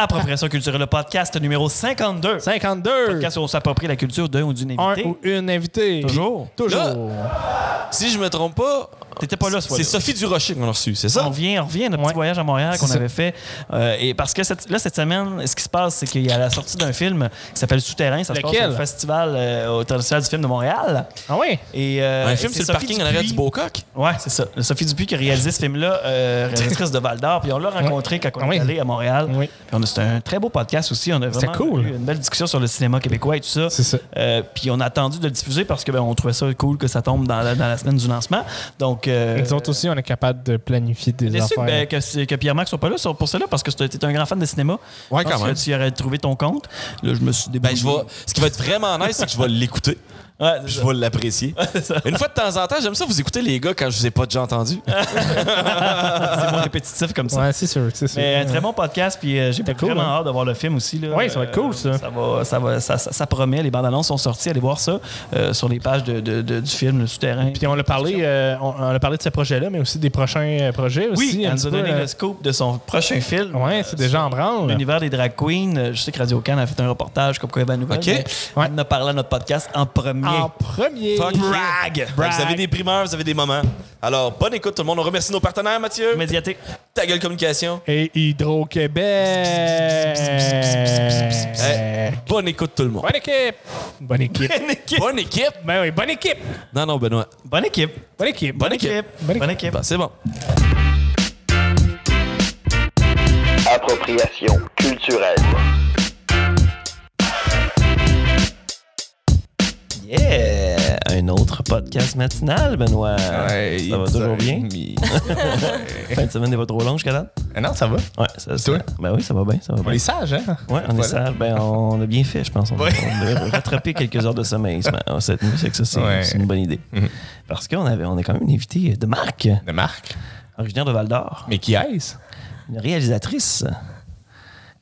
Appropriation culturelle, le podcast numéro 52. 52. Podcast où on s'approprie la culture d'un ou d'une Un invitée. ou une invitée. Toujours. Toujours. Si je me trompe pas, T'étais pas là ce c'est. Sophie Durocher qu'on a reçu, c'est ça? On revient, on revient notre petit Ouais. voyage à Montréal qu'on avait fait. Euh, et parce que cette- là, cette semaine, ce qui se passe, c'est qu'il y a la sortie d'un film qui s'appelle Souterrain. Ça se passe Lequel? au Festival euh, au international du film de Montréal. Ah oui? Et, euh, Un film c'est sur le Sophie parking en arrière du Beaucoq? Ouais, c'est ça. Sophie Dupuis qui a réalisé ce film-là, euh, réalisatrice de Val d'Or. Puis on l'a rencontré quand on Ah est oui. allé à Montréal. Oui. Puis on a- C'était un très beau podcast aussi. On a C'était vraiment cool. eu une belle discussion sur le cinéma québécois et tout ça. C'est ça. Euh, puis on a attendu de le diffuser parce que ben, on trouvait ça cool que ça tombe dans la, dans la semaine du lancement. Donc, euh, Nous autres aussi, on est capable de planifier des affaires. ben, que, que Pierre-Marc soit pas là sur- pour cela parce que tu es un grand fan de cinéma. Ouais, quand même. que tu aurais trouvé ton compte. Là, je me suis Ben, je vais... Ce qui va être vraiment nice, c'est que je vais l'écouter. Ouais, Je vais l'apprécier. Une fois de temps en temps, j'aime ça vous écouter les gars quand je vous ai pas déjà entendu. C'est moins répétitif comme ça. Ouais, c'est sûr, c'est sûr. Mais un très bon podcast, puis euh, j'ai C'était vraiment cool, hein? hâte de voir le film aussi. Là. Ouais, ça va être cool, ça. Ça, va, ça, va, ça, ça- ça promet, les bandes annonces sont sorties, allez voir ça euh, sur les pages de, de- de- du film, le souterrain. Puis on a parlé, euh, on, on a parlé de ce projet-là, mais aussi des prochains euh, projets aussi. oui, elle nous a donné euh, le scoop de son prochain film. Ouais, euh, c'est déjà en branle. L'univers des drag queens. Euh, Je sais que Radio Can a fait un reportage comme quoi une nouvelle. OK. mais Ouais. On a parlé à notre podcast en premier. En premier. Fuck yeah. Brag! Vous avez des primeurs, vous avez des moments. Alors, bonne écoute tout le monde. On remercie nos partenaires, Mathieu. Médiaté. Ta gueule communication. Et Hydro-Québec. Bonne écoute tout le monde. Bonne équipe. Bonne équipe. Bonne équipe. Bonne équipe. ben oui, bonne équipe. Non, non, Benoît. Bonne équipe. Bonne équipe. Bonne équipe. Bonne Bonne équipe. Bon, c'est bon. Appropriation culturelle. Yeah! Un autre podcast matinal, Benoît. ça va toujours bien? Fin de semaine n'est pas trop long jusqu'à date? Ah non, ça va. Ouais, ça, ça- Toi? Ben oui, ça va bien, ça va On bien. est sage, hein? Ouais, on est sage. Ben, on a bien fait, je pense. On, Ouais. on a rattrapé quelques heures de sommeil matin, cette nuit. C'est que ça, c'est Ouais. une bonne idée. Mhm. Parce qu'on avait, on est quand même une invitée de marque, De marque. originaire de Val d'Or, Mais qui est-ce? une réalisatrice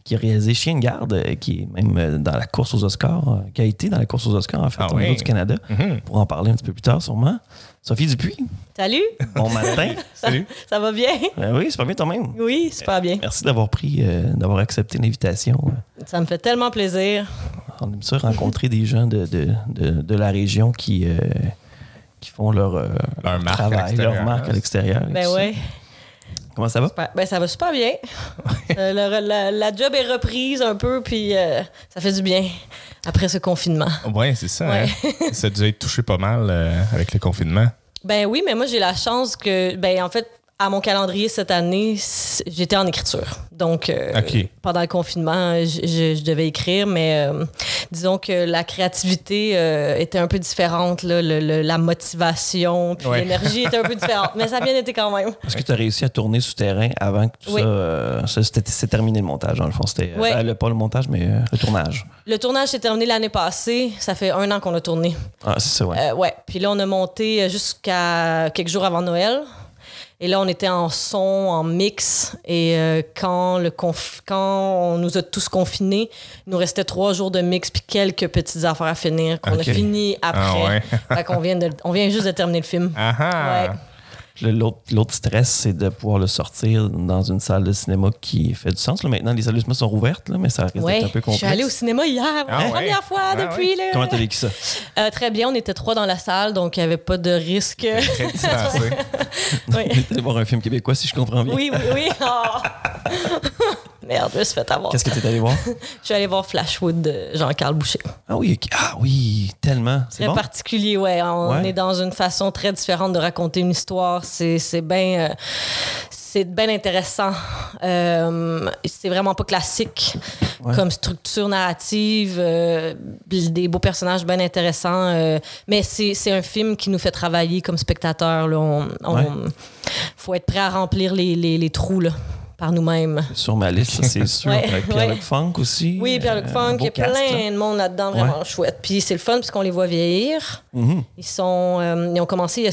qui a réalisé Chien de garde, euh, qui est même euh, dans la course aux Oscars, euh, qui a été dans la course aux Oscars, en fait, Ah au niveau oui. du Canada. Mhm. Pour en parler un petit peu plus tard, sûrement. Sophie Dupuis, Salut, bon matin. Salut. ça va bien? Ben oui, c'est pas bien toi-même. Oui, super bien. Merci d'avoir pris, euh, d'avoir accepté l'invitation. Ça me fait tellement plaisir. On aime ça rencontrer des gens de, de, de, de la région qui, euh, qui font leur, euh, Leur marque à travail, leur marque à l'extérieur. Ben ouais. Comment ça va? Super. Ben ça va super bien. Euh, la, la job est reprise un peu, puis euh, ça fait du bien après ce confinement. Ouais, c'est ça. Ouais. hein. ça a dû être touché pas mal euh, avec le confinement. Ben oui, mais moi j'ai la chance que, ben en fait, à mon calendrier cette année, j'étais en écriture. Donc, euh, pendant le confinement, je, je- je devais écrire, mais euh, disons que la créativité euh, était un peu différente, là, le- le- la motivation, puis Ouais. l'énergie était un peu différente. Mais ça a bien été quand même. Est-ce que tu as réussi à tourner souterrain avant que tout Oui. ça. euh, ça, c'était- c'est terminé le montage, dans le fond? C'était. le, pas le montage, mais euh, le tournage. Le tournage s'est terminé l'année passée. Ça fait un an qu'on a tourné. Ah, c'est ça, ouais. Euh, ouais. Puis là, on a monté jusqu'à quelques jours avant Noël. Et là, on était en son, en mix. Et euh, quand, le conf- quand on nous a tous confinés, il nous restait trois jours de mix puis quelques petites affaires à finir qu'on a fini après. Ah ouais. fait qu'on vient, de, on vient juste de terminer le film. Ah ah. Ouais. L'autre stress, c'est de pouvoir le sortir dans une salle de cinéma qui fait du sens. là. Maintenant, les salles de cinéma sont rouvertes, là, mais ça Ouais. d'être un peu Je complexe. suis allée au cinéma hier, Ah ouais? première fois Ah depuis. ouais? Là. Comment t'as vécu ça? Euh, très bien, on était trois dans la salle, donc il n'y avait pas de risque. Très distancé. Oui. T'es allé voir un film québécois, si je comprends bien. Oui, oui, oui. Oh. Merde, je me suis fait avoir. Qu'est-ce que t'es allé voir? Je suis allée voir Flashwood de Jean-Carl Boucher. Ah oui, ah oui, tellement. C'est Très bon? particulier, ouais. On Ouais. est dans une façon très différente de raconter une histoire. C'est bien. euh, c'est bien intéressant. Euh, c'est vraiment pas classique Ouais. comme structure narrative. euh, des beaux personnages bien intéressants. euh, mais c'est un film qui nous fait travailler comme spectateurs. On- Ouais. faut être prêt à remplir les, les- les trous là, par nous-mêmes. Sur ma liste, c'est sûr. Ouais, Avec Pierre-Luc ouais. Funk aussi. Oui, Pierre-Luc Euh, Funk, beau il y a cast, là. plein de monde là-dedans, vraiment chouette. Puis c'est le fun puisqu'on les voit vieillir. Mhm. Ils sont, euh, ils ont commencé,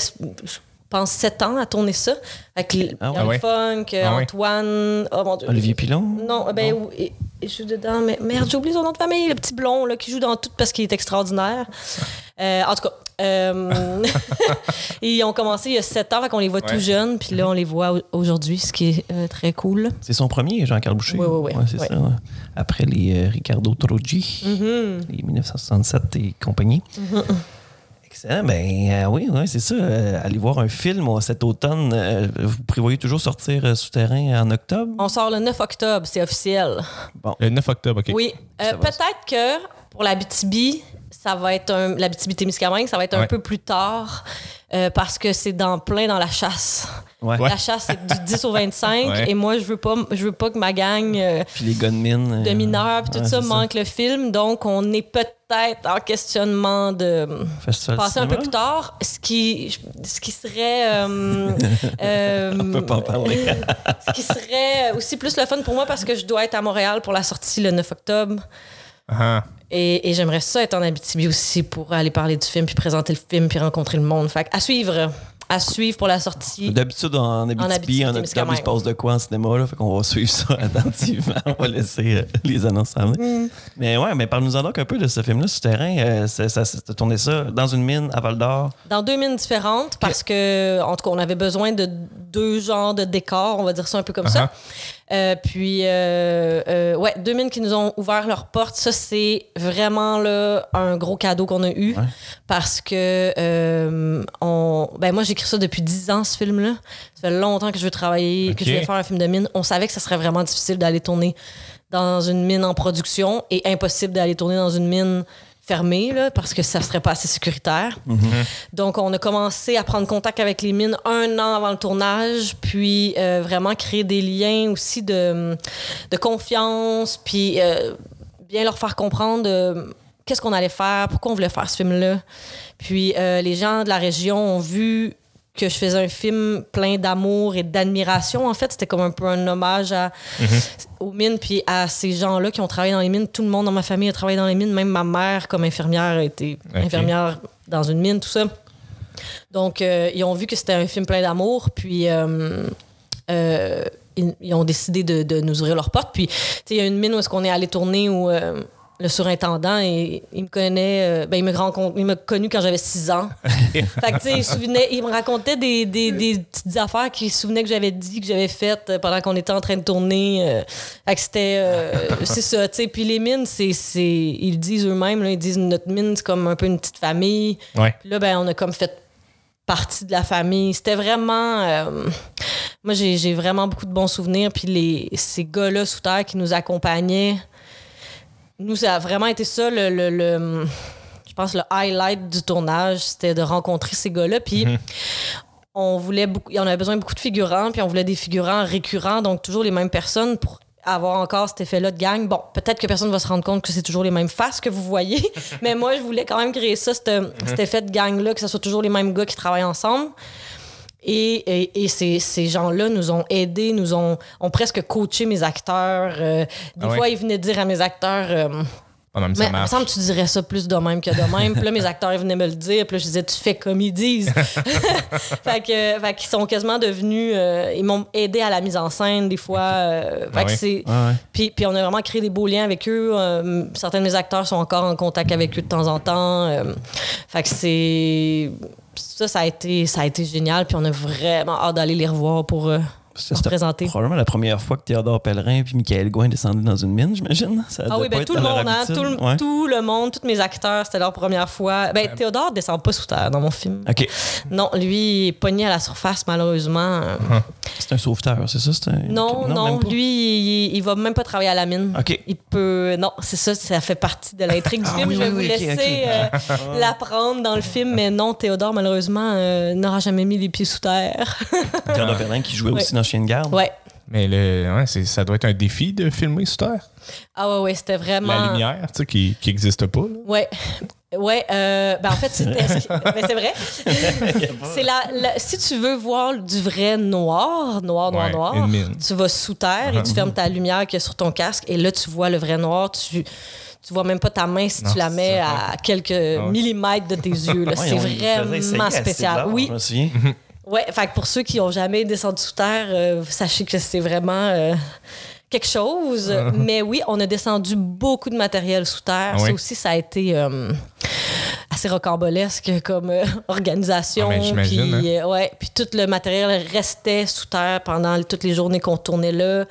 pense, sept ans à tourner ça. Avec les- Ah ouais. Ah. Funk, Ah. Antoine, oh mon Dieu. Olivier Pilon? Non, ben, oui, et- et je joue dedans, mais merde, j'ai oublié son nom de famille, le petit blond là, qui joue dans tout parce qu'il est extraordinaire. Euh, en tout cas, euh, ils ont commencé il y a sept ans, qu'on les voit Ouais. tout jeunes, puis là, on les voit au- aujourd'hui, ce qui est euh, très cool. C'est son premier, Jean-Carl Boucher. Oui, oui, oui. Ouais, c'est Oui. ça. ouais. après les Ricardo Troggi, Mm-hmm. les 1967 et compagnie. Excellent. Ben oui, ouais, c'est ça. allez voir un film cet automne. vous prévoyez toujours sortir Souterrain en octobre? On sort le 9 octobre, c'est officiel. Le 9 octobre, OK. Oui. Peut-être que pour la BTB, ça va être un, la BTB-Témiscamingue, ça va être un Ouais. peu plus tard euh, parce que c'est dans plein dans la chasse. Ouais. La chasse, c'est du 10 au 25 Ouais. et moi, je veux pas, je veux pas que ma gang euh, Puis les gunmen. de euh, mineurs puis tout ouais, ça manque le film. Donc, on est peut-être en questionnement de Festival passer un peu plus tard, ce qui, ce qui serait... euh, euh, On peut pas en parler. ce qui serait aussi plus le fun pour moi parce que je dois être à Montréal pour la sortie le 9 octobre. Ah. Et, et j'aimerais ça être en Abitibi aussi pour aller parler du film, puis présenter le film, puis rencontrer le monde. Fait que à suivre. À suivre pour la sortie. D'habitude, en Abitibi, Abitibi, en octobre, il se passe de quoi en cinéma? Là, fait qu'on va suivre ça attentivement. On va laisser euh, les annonces s'amener. Mm. Mais ouais, mais parle-nous-en donc un peu de ce film-là, Souterrain. Euh, ça, ça, tourné ça dans une mine à Val-d'Or. Dans deux mines différentes, parce que, en tout cas, on avait besoin de deux genres de décors, on va dire ça un peu comme ça. Euh, puis, euh, euh, ouais, deux mines qui nous ont ouvert leurs portes. Ça, c'est vraiment là, un gros cadeau qu'on a eu. Ouais. Parce que, euh, on, ben, moi, j'écris ça depuis dix ans, ce film-là. Ça fait longtemps que je veux travailler, que je voulais faire un film de mine. On savait que ça serait vraiment difficile d'aller tourner dans une mine en production et impossible d'aller tourner dans une mine fermée, là, parce que ça serait pas assez sécuritaire. Donc, on a commencé à prendre contact avec les mines un an avant le tournage, puis euh, vraiment créer des liens aussi de, de confiance, puis euh, bien leur faire comprendre euh, qu'est-ce qu'on allait faire, pourquoi on voulait faire ce film-là. Puis euh, les gens de la région ont vu que je faisais un film plein d'amour et d'admiration. En fait, c'était comme un peu un hommage à, aux mines, puis à ces gens-là qui ont travaillé dans les mines. Tout le monde dans ma famille a travaillé dans les mines. Même ma mère, comme infirmière, a été Ok. infirmière dans une mine, tout ça. Donc, euh, ils ont vu que c'était un film plein d'amour, puis euh, euh, ils, ils ont décidé de, de nous ouvrir leurs portes. Puis, tu sais, il y a une mine où est-ce qu'on est allé tourner où le surintendant, et, il me connaît, euh, ben, il, me rencontre, il m'a connu quand j'avais 6 ans. fait que, tu sais, il, souvenait- il me racontait des, des, des petites affaires qu'il se souvenait que j'avais dit, que j'avais faites euh, pendant qu'on était en train de tourner. euh. fait que c'était. euh, c'est ça, tu sais. Puis les mines, c'est, c'est, ils le disent eux-mêmes, là, ils disent notre mine, c'est comme un peu une petite famille. Ouais. Puis là, ben, on a comme fait partie de la famille. C'était vraiment. euh, moi, j'ai j'ai vraiment beaucoup de bons souvenirs. Puis les, ces gars-là sous terre qui nous accompagnaient, nous, ça a vraiment été ça le. le- le- je pense le highlight du tournage, c'était de rencontrer ces gars-là. Puis on voulait beaucoup, on avait besoin de beaucoup de figurants, puis on voulait des figurants récurrents, donc toujours les mêmes personnes pour avoir encore cet effet-là de gang. Bon, peut-être que personne va se rendre compte que c'est toujours les mêmes faces que vous voyez, mais moi, je voulais quand même créer ça, cet, cet effet de gang-là, que ce soit toujours les mêmes gars qui travaillent ensemble. Et, et, et ces, ces gens-là nous ont aidés, nous ont, ont presque coaché mes acteurs. Euh, des Ah fois, ils venaient dire à mes acteurs... euh, Ah non, mais ça il me semble que tu dirais ça plus de même que de même. puis là, mes acteurs ils venaient me le dire. Puis là, je disais, tu fais comme ils disent. fait que, fait qu'ils sont quasiment devenus. euh, ils m'ont aidé à la mise en scène, des fois. euh, fait Ah que oui? c'est. Ouais. Puis, puis on a vraiment créé des beaux liens avec eux. Euh, certains de mes acteurs sont encore en contact avec eux de temps en temps. Euh, fait que c'est. Ça, ça a, été, ça a été génial. Puis on a vraiment hâte d'aller les revoir pour euh, C'était probablement la première fois que Théodore Pellerin et Michael Gouin descendaient dans une mine, j'imagine. Ça Ah oui, ben être tout le monde, hein, tout, le, Ouais. tout le monde, tous mes acteurs, c'était leur première fois. Ben, Théodore descend pas sous terre dans mon film. OK. Non, lui, il est pogné à la surface, malheureusement. C'est un sauveteur, c'est ça? un- Non, non, lui, il, il va même pas travailler à la mine. OK. Il peut. Non, c'est ça, ça fait partie de l'intrigue du Ah film. oui, Je vais oui, vous oui, laisser euh, l'apprendre dans le film, mais non, Théodore, malheureusement, euh, n'aura jamais mis les pieds sous terre. Théodore Pellerin qui jouait aussi dans Chien de garde. ouais. Mais le, ouais, c'est- ça doit être un défi de filmer sous terre. Ah ouais, ouais, c'était vraiment. La lumière, tu sais, qui n'existe pas. là. Ouais. Ouais, euh, ben en fait, c'était. ce qui- ben c'est vrai. c'est la, la- Si tu veux voir du vrai noir, noir, noir, Ouais, noir, tu vas sous terre et tu fermes ta lumière qui est sur ton casque et là, tu vois le vrai noir. Tu. Tu vois même pas ta main si Non, tu la c'est mets à quelques ouais. millimètres de tes yeux. là. Ouais, c'est vraiment spécial. Oui, Je me souviens. Ouais, fait que pour ceux qui ont jamais descendu sous terre, euh, sachez que c'est vraiment euh, quelque chose. Mais oui, on a descendu beaucoup de matériel sous terre. Ah oui? Ça aussi, ça a été euh, assez rocambolesque comme organisation. Ah, ben, puis, euh, ouais, puis tout le matériel restait sous terre pendant toutes les journées qu'on tournait là.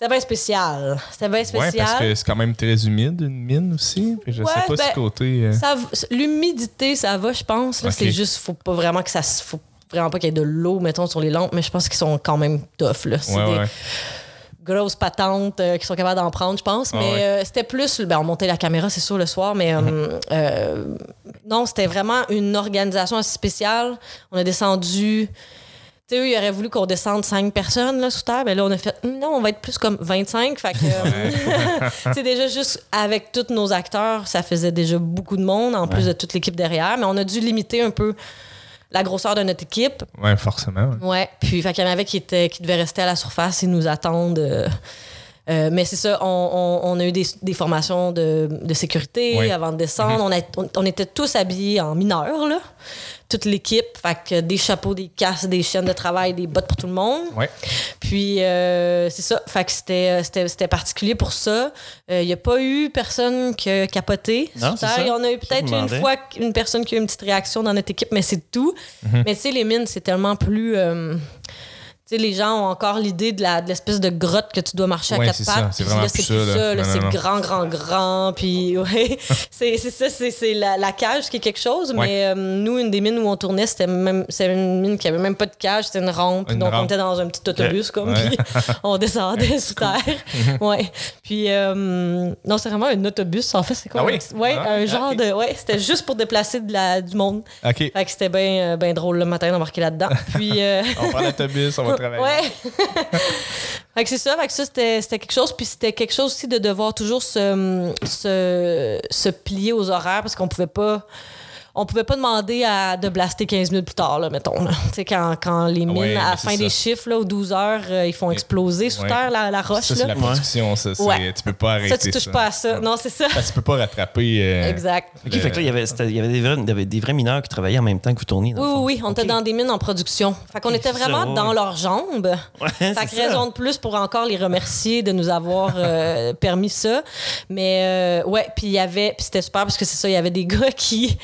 C'était bien spécial. C'était bien Ouais, spécial. parce que c'est quand même très humide, une mine aussi. Puis je Ouais, sais pas ben, ce côté. euh, Ça v- L'humidité, ça va, je pense. là. Ok. C'est juste, faut pas vraiment que ça se- faut vraiment pas qu'il y ait de l'eau, mettons, sur les lampes, mais je pense qu'ils sont quand même tough. Là. C'est Ouais, des ouais. grosses patentes euh, qui sont capables d'en prendre, je pense. Mais euh, c'était plus. Ben, on montait la caméra, c'est sûr, le soir, mais Mhm. euh, euh, non, c'était vraiment une organisation assez spéciale. On a descendu. Tu sais, eux, ils auraient voulu qu'on descende cinq personnes là, sous terre. Mais là, on a fait, non, on va être plus comme 25. Fait que, euh, c'est déjà juste avec tous nos acteurs, ça faisait déjà beaucoup de monde, en plus de toute l'équipe derrière. Mais on a dû limiter un peu la grosseur de notre équipe. Ouais, forcément. ouais. Ouais. Puis, fait qu'il y en avait qui, étaient, qui devaient rester à la surface et nous attendre. euh, euh, mais c'est ça, on, on- on a eu des, des formations de, de sécurité avant de descendre. on, a- on, on était tous habillés en mineurs, là. Toute l'équipe. Fait que des chapeaux, des casques, des chaînes de travail, des bottes pour tout le monde. Ouais. Puis euh, c'est ça. Fait que c'était, c'était, c'était particulier pour ça. Il n'y a pas eu personne qui a capoté. Non, c'est ça. Il y en a eu peut-être une fois une personne qui a eu une petite réaction dans notre équipe, mais c'est tout. Mais tu sais, les mines, c'est tellement plus. euh, tu sais, les gens ont encore l'idée de, la, de l'espèce de grotte que tu dois marcher à quatre pattes. C'est vraiment là, plus c'est plus ça, là, c'est grand, grand, grand. Puis, ouais. c'est, c'est ça, c'est, c'est la, la cage qui est quelque chose. Ouais. Mais euh, nous, une des mines où on tournait, c'était même c'était une mine qui avait même pas de cage, c'était une rampe. Une donc, on était dans un petit autobus, comme. Puis, on descendait sous terre. ouais. Puis, euh, non, c'est vraiment un autobus. En fait, c'est quoi? Ah oui? Ouais, Ah, un ah, genre de. Ouais, c'était juste pour déplacer de la, du monde. OK. Fait que c'était bien ben drôle le matin d'embarquer là-dedans. Puis. euh, On prend l'autobus, on va Ouais. fait que c'est ça. Fait que ça, c'était, c'était quelque chose. Puis c'était quelque chose aussi de devoir toujours se, se, se plier aux horaires parce qu'on pouvait pas. On pouvait pas demander à, de blaster 15 minutes plus tard, là, mettons. là. Tu sais, quand, quand les mines, Ouais, à la fin des chiffres, là, aux 12 heures, euh, ils font exploser sous Ouais. terre la, la roche. Ça, c'est là. la production, ça. Ouais. Tu peux pas arrêter Ça, tu touches pas à ça. Non, c'est ça. Parce que tu peux pas rattraper. euh, Exact. OK, fait que là, il y avait, c'était- il y avait des, vrais, il y avait des vrais mineurs qui travaillaient en même temps que vous tourniez. dans Oui, le oui. On était dans des mines en production. Fait qu'on était vraiment ça, ouais. dans leurs jambes. Ouais, Fait c'est que ça. raison de plus pour encore les remercier de nous avoir euh, permis ça. Mais euh, ouais, puis il y avait, puis c'était super parce que c'est ça, il y avait des gars qui,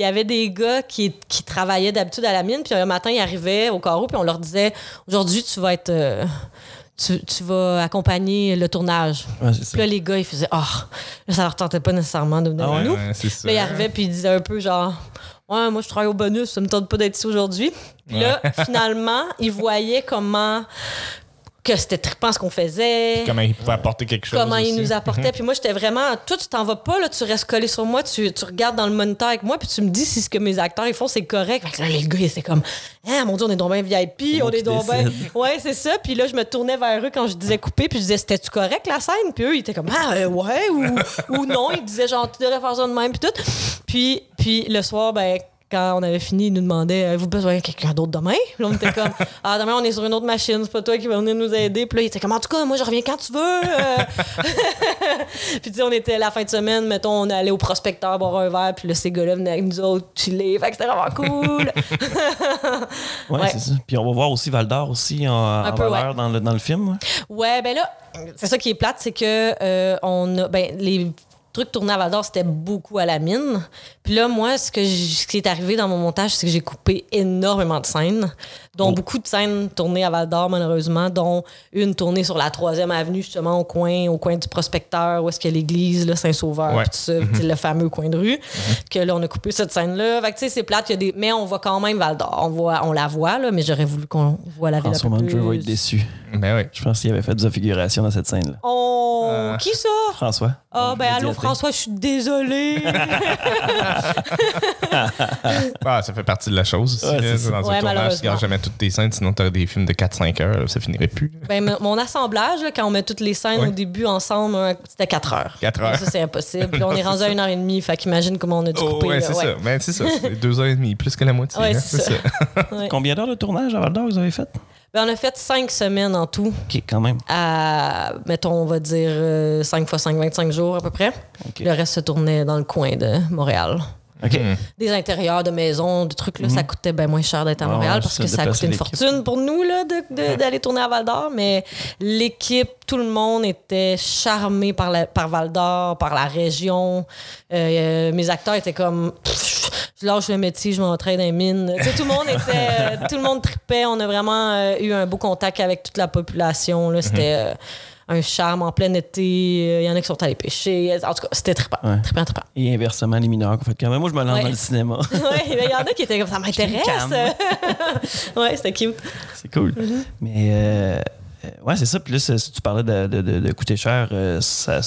il y avait des gars qui, qui travaillaient d'habitude à la mine, puis un matin ils arrivaient au carreau, puis on leur disait aujourd'hui tu vas être, euh, tu, tu vas accompagner le tournage. Ouais. Puis là les gars ils faisaient là, ça leur tentait pas nécessairement de venir Ah ouais? nous. ouais. Là, il arrivait puis il disait un peu genre Ouais, moi je travaille au bonus, ça me tente pas d'être ici aujourd'hui. Puis là, finalement, il voyait comment que c'était trippant ce qu'on faisait. Comment il pouvait apporter quelque chose. Comment il aussi. nous apportait. Puis moi, j'étais vraiment. Toi, tu t'en vas pas, là, tu restes collé sur moi, tu, tu regardes dans le moniteur avec moi, puis tu me dis si ce que mes acteurs ils font, c'est correct. Fait que là, les gars, ils étaient comme, ah, mon Dieu, on est donc bien VIP, on est donc bien. Ouais, c'est ça. Puis là, je me tournais vers eux quand je disais couper, puis je disais, c'était-tu correct la scène? Puis eux, ils étaient comme, ah, euh, ouais, ou, ou non. Ils disaient, genre, tu devrais faire ça de même, puis tout. Puis, puis le soir, ben, quand on avait fini, ils nous demandaient Avez-vous besoin de quelqu'un d'autre demain? Puis là, on était comme Ah, demain, on est sur une autre machine, c'est pas toi qui va venir nous aider. Puis là, ils étaient comme En tout cas, moi, je reviens quand tu veux. Euh. puis, tu sais, on était la fin de semaine, mettons, on allait au prospecteur boire un verre, puis là, ces gars-là venaient avec nous autres chiller. Fait que c'était vraiment cool. Ouais, Ouais. c'est ça. Puis on va voir aussi Val d'Or aussi en, en peu, valeur dans, le, dans le film. ouais. Ouais, ben là, c'est ça qui est plate, c'est que euh, on a, ben, les trucs tournés à Val d'Or, c'était beaucoup à la mine. Puis là, moi, ce, que ce qui est arrivé dans mon montage, c'est que j'ai coupé énormément de scènes, dont Oh. beaucoup de scènes tournées à Val d'Or, malheureusement, dont une tournée sur la troisième avenue, justement, au coin, au coin du prospecteur, où est-ce qu'il y a l'église, là, Saint-Sauveur, Ouais. tout ça, sais, le fameux coin de rue. Que là, on a coupé cette scène-là. Fait que, tu sais, c'est plate, il y a des... mais on voit quand même Val d'Or. On, voit, on la voit, là, mais j'aurais voulu qu'on voit la ville François Mandreux va être déçu. Ben oui. Je pense qu'il avait fait des figurations dans cette scène-là. Oh, Euh. qui ça? François. Ah, ben allô. François, je suis désolée. Ah, ça fait partie de la chose aussi. Ouais, ça. Dans un Ouais, tournage, tu gardes jamais toutes tes scènes, sinon t'aurais des films de 4-5 heures, ça finirait plus. ben, mon assemblage, là, quand on met toutes les scènes Ouais. au début ensemble, un- c'était 4 heures. Quatre heures. Ça, c'est impossible. Puis on est rendu à 1 heure et demie. Fait qu'imagine comment on a dû Oh, couper. ouais, là, c'est ouais. ça. Ben, c'est ça. C'est deux heures et demie, plus que la moitié. Ouais, hein, c'est ça. Ouais. Combien d'heures de tournage à Val d'Or vous avez fait? Ben, on a fait 5 semaines en tout, OK, quand même. à, mettons, on va dire 5 fois 5, 25 jours à peu près. OK. Le reste se tournait dans le coin de Montréal. OK. Hmm. Des intérieurs de maisons, de trucs, là, ça coûtait bien moins cher d'être à Montréal ouais, parce que ça coûté une fortune pour nous là, de- de- d'aller tourner à Val d'Or. Mais l'équipe, tout le monde était charmé par, la, par Val d'Or, par la région. Euh, euh, mes acteurs étaient comme. Je lâche le métier, je m'entraîne dans les mines. Tu sais, tout le monde était. euh, tout le monde tripait. On a vraiment euh, eu un beau contact avec toute la population. là. C'était. euh, un charme en plein été. Il y en a qui sont allés pêcher. En tout cas, c'était trippant. Ouais. Trippant, trippant. Et inversement, les mineurs qu'on fait quand même. Moi, je me lance Ouais. dans le cinéma. ouais, il y en a qui étaient comme ça m'intéresse. ouais, c'était cute. c'est cool. Mm-hmm. Mais euh, euh, ouais, c'est ça. Puis là, si tu parlais de, de, de- de coûter cher, euh, ça,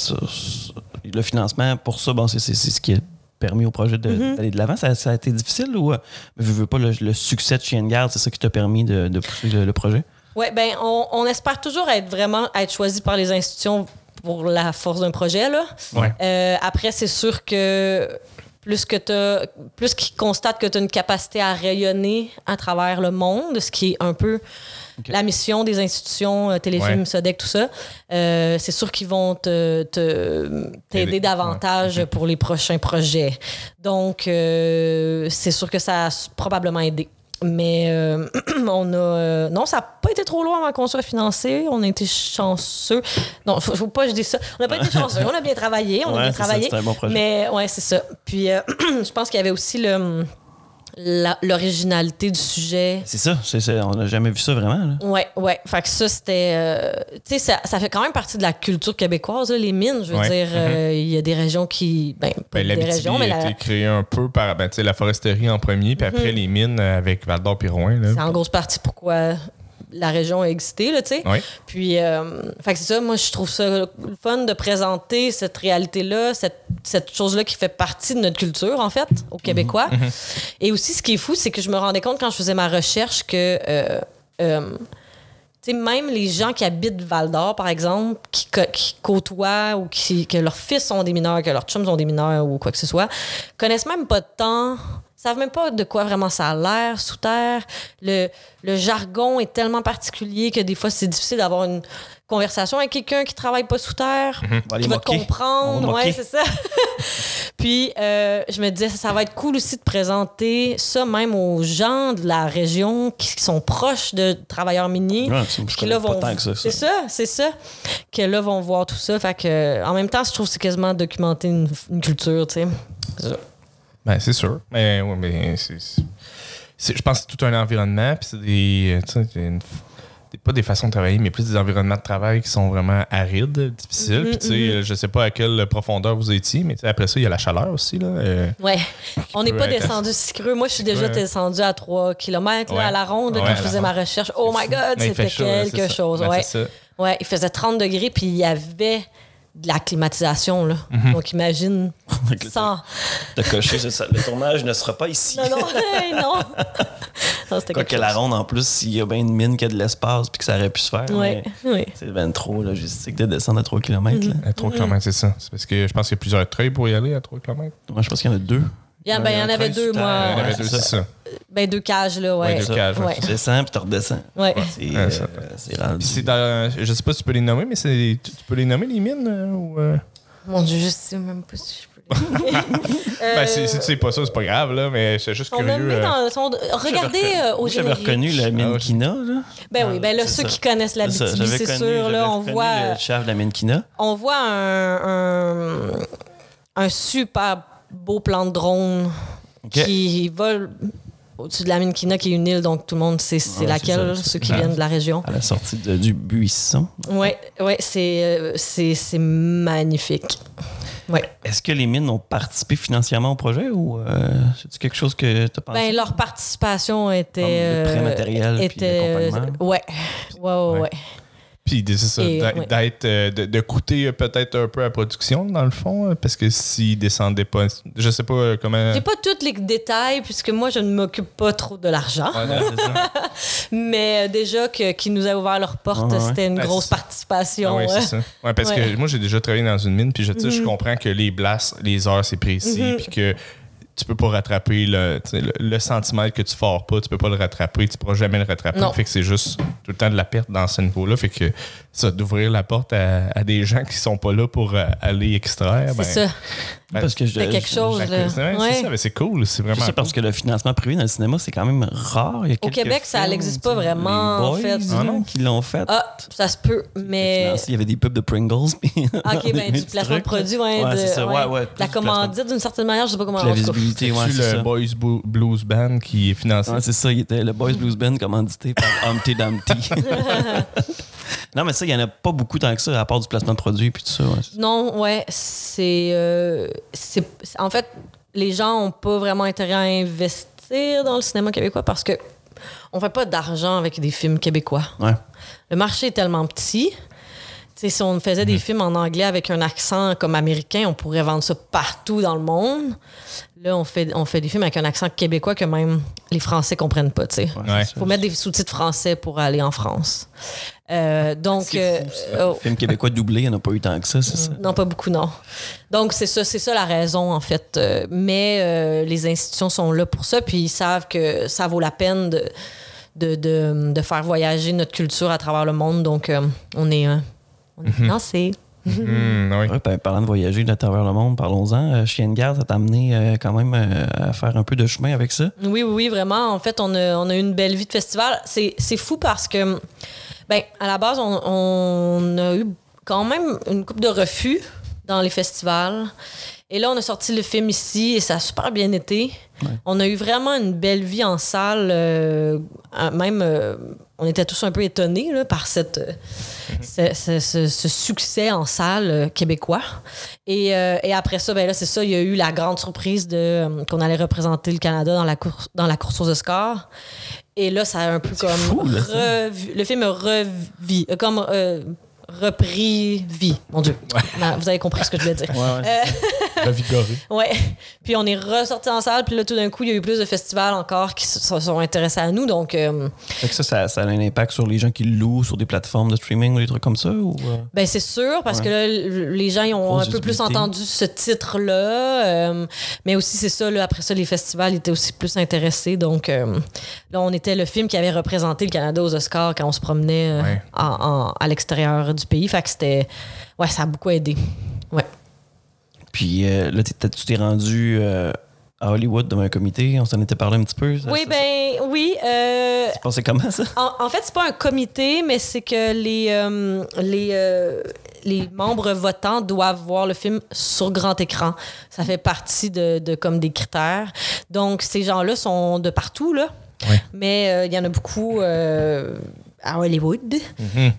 le financement pour ça, bon, c'est c'est- c'est ce qui a permis au projet de- Mm-hmm. d'aller de l'avant? Ça, ça a été difficile ou euh, je veux pas le, le succès de Chien de garde, c'est ça qui t'a permis de, de pousser le, le projet? Oui, ben on, on espère toujours être vraiment être choisi par les institutions pour la force d'un projet. Là. Ouais. Euh, après, c'est sûr que plus que t'as- plus qu'ils constatent que tu as une capacité à rayonner à travers le monde, ce qui est un peu La mission des institutions, euh, téléfilms, Ouais. Sodec, tout ça, euh, c'est sûr qu'ils vont te- te- t'aider Aider. davantage Ouais. pour les prochains projets. Donc, euh, c'est sûr que ça a probablement aidé. Mais euh, on a. euh, non, ça n'a pas été trop loin avant qu'on soit financé. On a été chanceux. Non, faut, faut pas que je dise ça. On n'a pas été chanceux. On a bien travaillé. On a bien ça, travaillé. c'était un bon projet. Mais ouais, c'est ça. Puis euh, je pense qu'il y avait aussi le l'originalité du sujet. C'est ça, c'est ça. On n'a jamais vu ça vraiment. Là. Ouais, ouais. Fait que ça, c'était. euh, tu sais, ça, ça fait quand même partie de la culture québécoise, là, les mines. Je veux Ouais. dire, euh, il y a des régions qui. Ben, pas Ben, des L'Abitibi régions, mais a la- été créé un peu par ben, tu sais, la foresterie en premier, puis après les mines avec Val d'Or Pirouin. c'est en grosse partie pourquoi la région a existé, là, tu sais. Oui. Puis, euh, fait que c'est ça, moi, je trouve ça le fun de présenter cette réalité-là, cette, cette chose-là qui fait partie de notre culture, en fait, aux Québécois. Et aussi, ce qui est fou, c'est que je me rendais compte quand je faisais ma recherche que. euh, euh, tu sais, même les gens qui habitent Val d'Or, par exemple, qui, côtoient ou qui, que leurs fils sont des mineurs, que leurs chums sont des mineurs ou quoi que ce soit, connaissent même pas de temps, savent même pas de quoi vraiment ça a l'air sous terre. Le, le jargon est tellement particulier que des fois, c'est difficile d'avoir une conversation avec quelqu'un qui travaille pas sous terre, les qui va te comprendre. va Ouais, moquer. c'est ça. Puis, euh, je me disais, ça, ça va être cool aussi de présenter ça même aux gens de la région qui sont proches de travailleurs miniers. Ouais, c'est- Puis là vont. que ça, ça. C'est ça, c'est ça. Que là vont voir tout ça. Fait que, en même temps, je trouve que c'est quasiment documenter une, une culture, tu sais. C'est ça. Ben, c'est sûr. Mais, ouais, mais c'est, je pense que c'est tout un environnement, puis c'est des, euh, une- des- pas des façons de travailler, mais plus des environnements de travail qui sont vraiment arides, difficiles. Puis, tu sais, euh, je sais pas à quelle profondeur vous étiez, mais après ça, il y a la chaleur aussi. Là, euh, Ouais. On n'est pas descendu si creux. Moi, je suis déjà descendu à 3 km Ouais. à la ronde Ouais, quand je faisais ma recherche. Oh my God, fait c'était quelque chose. Ben, ouais. c'est ça. ouais, il faisait 30 degrés, puis il y avait de la climatisation. Là. Mhm. Donc, imagine, sans. De cocher, c'est ça. Le tournage ne sera pas ici. Non, non, hey, non. non Quoi que la ronde, en plus, s'il y a bien une mine qui a de l'espace puis que ça aurait pu se faire. Ouais, oui. C'est ben trop logistique de descendre à 3 km. Mhm. À 3 km, c'est ça. C'est parce que je pense qu'il y a plusieurs treuils pour y aller à 3 km. Moi, je pense qu'il y en a deux. Il y, en- ben, il y en avait deux, Il y en moi. avait ouais, deux, c'est ça. Ben, deux cages, là, ouais. Ouais, deux cages, ouais. Tu descends puis tu redescends. Ouais. C'est Ouais, euh, rendu. C'est dans, je sais pas si tu peux les nommer, mais c'est, tu, tu peux les nommer les mines euh, ou. euh? Mon Dieu, je sais même pas si je dire. Ben, si, Euh, si tu sais pas ça, c'est pas grave, là, mais c'est juste curieux. euh. dans. sont- regardez euh, au Moi, J'avais reconnu la mine Ah ouais. Kina. Là. Ben oui, ben là, ceux ça. qui connaissent la BTB, c'est sûr, là, on voit, le chef de la mine Kina. on voit un, un, un super beau plan de drone qui vole au-dessus de la mine Kina, qui est une île, donc tout le monde sait c'est Ouais, laquelle, ça, ceux qui viennent de la région. À la sortie de- du buisson. Ouais, ouais, c'est euh, c'est c'est magnifique. Ouais. Est-ce que les mines ont participé financièrement au projet ou euh, c'est quelque chose que tu as pensé? Ben, leur participation était. Le prêt euh, matériel puis était, l'accompagnement. ouais. Ouais, ouais, Ouais. Puis c'est ça, ouais. d'être, euh, de, de coûter euh, peut-être un peu à la production, dans le fond, euh, parce que s'ils descendaient pas, je sais pas euh, comment. J'ai pas tous les détails puisque moi je ne m'occupe pas trop de l'argent, mais déjà que qui nous a ouvert leurs portes, ouais. c'était une Ben, grosse participation. Ah oui, c'est ça. Ouais, parce Ouais. que moi, j'ai déjà travaillé dans une mine, puis je, je comprends que les blasts, les heures, c'est précis, Mhm. puis que tu peux pas rattraper le, le, le centimètre que tu fores pas, tu peux pas le rattraper, tu pourras jamais le rattraper. Non. Fait que c'est juste tout le temps de la perte dans ce niveau-là. Fait que ça, d'ouvrir la porte à, à des gens qui sont pas là pour euh, aller extraire, ben, ça. Parce que je, quelque je- chose. ben, là. c'est ouais, c'est ça, mais c'est cool, c'est Je vraiment sais parce que le financement privé dans le cinéma, c'est quand même rare. Il y a Au Québec, ça n'existe pas vraiment, les en Boys, fait. ah non, qui l'ont fait. Ah, ça se peut, mais. Il y avait des pubs de Pringles. puis Ah, Ok, ben du placement de produit, ouais. Ouais, de- c'est ça. Ouais, ouais, plus La commandite, d'une certaine manière, je sais pas comment Puis la visibilité, ouais, tu c'est le ça. Boys Bo- Blues Band qui est financé? C'est ça, il était le Boys Blues Band commandité par Humpty Dumpty. Non, mais ça, il n'y en a pas beaucoup tant que ça, à part du placement de produits puis tout ça. ouais. Non, ouais, c'est. euh, c'est- en fait, les gens n'ont pas vraiment intérêt à investir dans le cinéma québécois parce que on fait pas d'argent avec des films québécois. Ouais. Le marché est tellement petit. Si on faisait des films en anglais avec un accent comme américain, on pourrait vendre ça partout dans le monde. Là, on fait, on fait des films avec un accent québécois que même les Français comprennent pas. Ouais. faut mettre des sous-titres français pour aller en France. Euh, donc, euh, oh, Film québécois doublé, il n'y en a pas eu tant que ça, c'est ça? non, pas beaucoup, non. Donc, c'est ça, c'est ça la raison, en fait. Euh, mais euh, les institutions sont là pour ça, puis ils savent que ça vaut la peine de, de, de, de faire voyager notre culture à travers le monde. Donc, euh, on est, euh, on est financé. Hmm, oui. Ouais, ben, parlant de voyager à travers le monde, parlons-en. Euh, Chien de garde, ça t'a amené euh, quand même euh, à faire un peu de chemin avec ça? Oui, oui, oui, vraiment. En fait, on a, on a eu une belle vie de festival. C'est c'est fou parce que, ben, à la base, on, on a eu quand même une coupe de refus dans les festivals. Et là, on a sorti le film ici et ça a super bien été. On a eu vraiment une belle vie en salle. euh, même, euh, on était tous un peu étonnés là, par cette, euh, ce, ce- ce- ce succès en salle euh, québécois. Et, et après ça, ben là, c'est ça, il y a eu la grande surprise de qu'on allait représenter le Canada dans la course, dans la course aux Oscars. Et là, ça a un peu comme fou, là, ça. revu- le film a revi, comme euh, repris vie. Mon Dieu, vous avez compris ce que je voulais dire. Revigoré. Ouais. Puis on est ressorti en salle, puis là, tout d'un coup, il y a eu plus de festivals encore qui se sont intéressés à nous. Donc, euh, Fait que ça, ça, ça a un impact sur les gens qui louent sur des plateformes de streaming ou des trucs comme ça? Ou, euh? Ben c'est sûr parce Ouais. que là, les gens ils ont Grosse un peu plus entendu ce titre-là, euh, mais aussi c'est ça. Là, après ça, les festivals étaient aussi plus intéressés. Donc euh, là, on était le film qui avait représenté le Canada aux Oscars quand on se promenait euh, Ouais. en- en- à l'extérieur du pays. Fait que c'était, ouais, ça a beaucoup aidé. Ouais. Puis euh, là, tu t'es rendu euh, à Hollywood devant un comité. On s'en était parlé un petit peu. Ça- Oui, ça- ben oui. euh, Ça passait comment, ça? En, en fait, c'est pas un comité, mais c'est que les, euh, les, les membres votants doivent voir le film sur grand écran. Ça fait partie de, de comme des critères. Donc, ces gens-là sont de partout, là. Ouais. Mais il y en a beaucoup à Hollywood.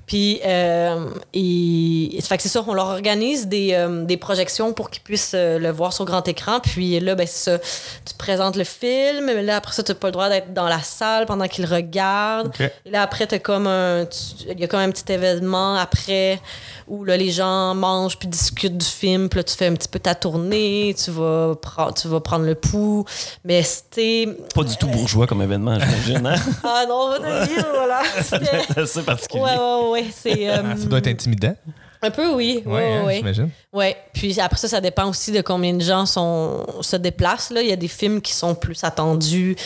Puis, euh, et, ça fait que c'est ça, on leur organise des, euh, des projections pour qu'ils puissent euh, le voir sur grand écran. Puis là, ben, c'est ça, tu présentes le film, mais là, après ça, tu n'as pas le droit d'être dans la salle pendant qu'ils regardent. Et là, après, t'as comme un, tu- il y a comme un petit événement après où là, les gens mangent puis discutent du film. Puis là, tu fais un petit peu ta tournée, tu vas, prendre tu vas prendre le pouls. Mais c'était. Pas du tout bourgeois comme événement, j'imagine. Hein? Ah non, on va te dire, voilà. C'était- C'est assez particulier. Ouais, ouais, ouais. C'est. euh, Ça doit être intimidant. Un peu, oui. Ouais, Ouais, hein, ouais. j'imagine. Ouais. Puis après ça, ça dépend aussi de combien de gens sont, se déplacent. Là. Il y a des films qui sont plus attendus.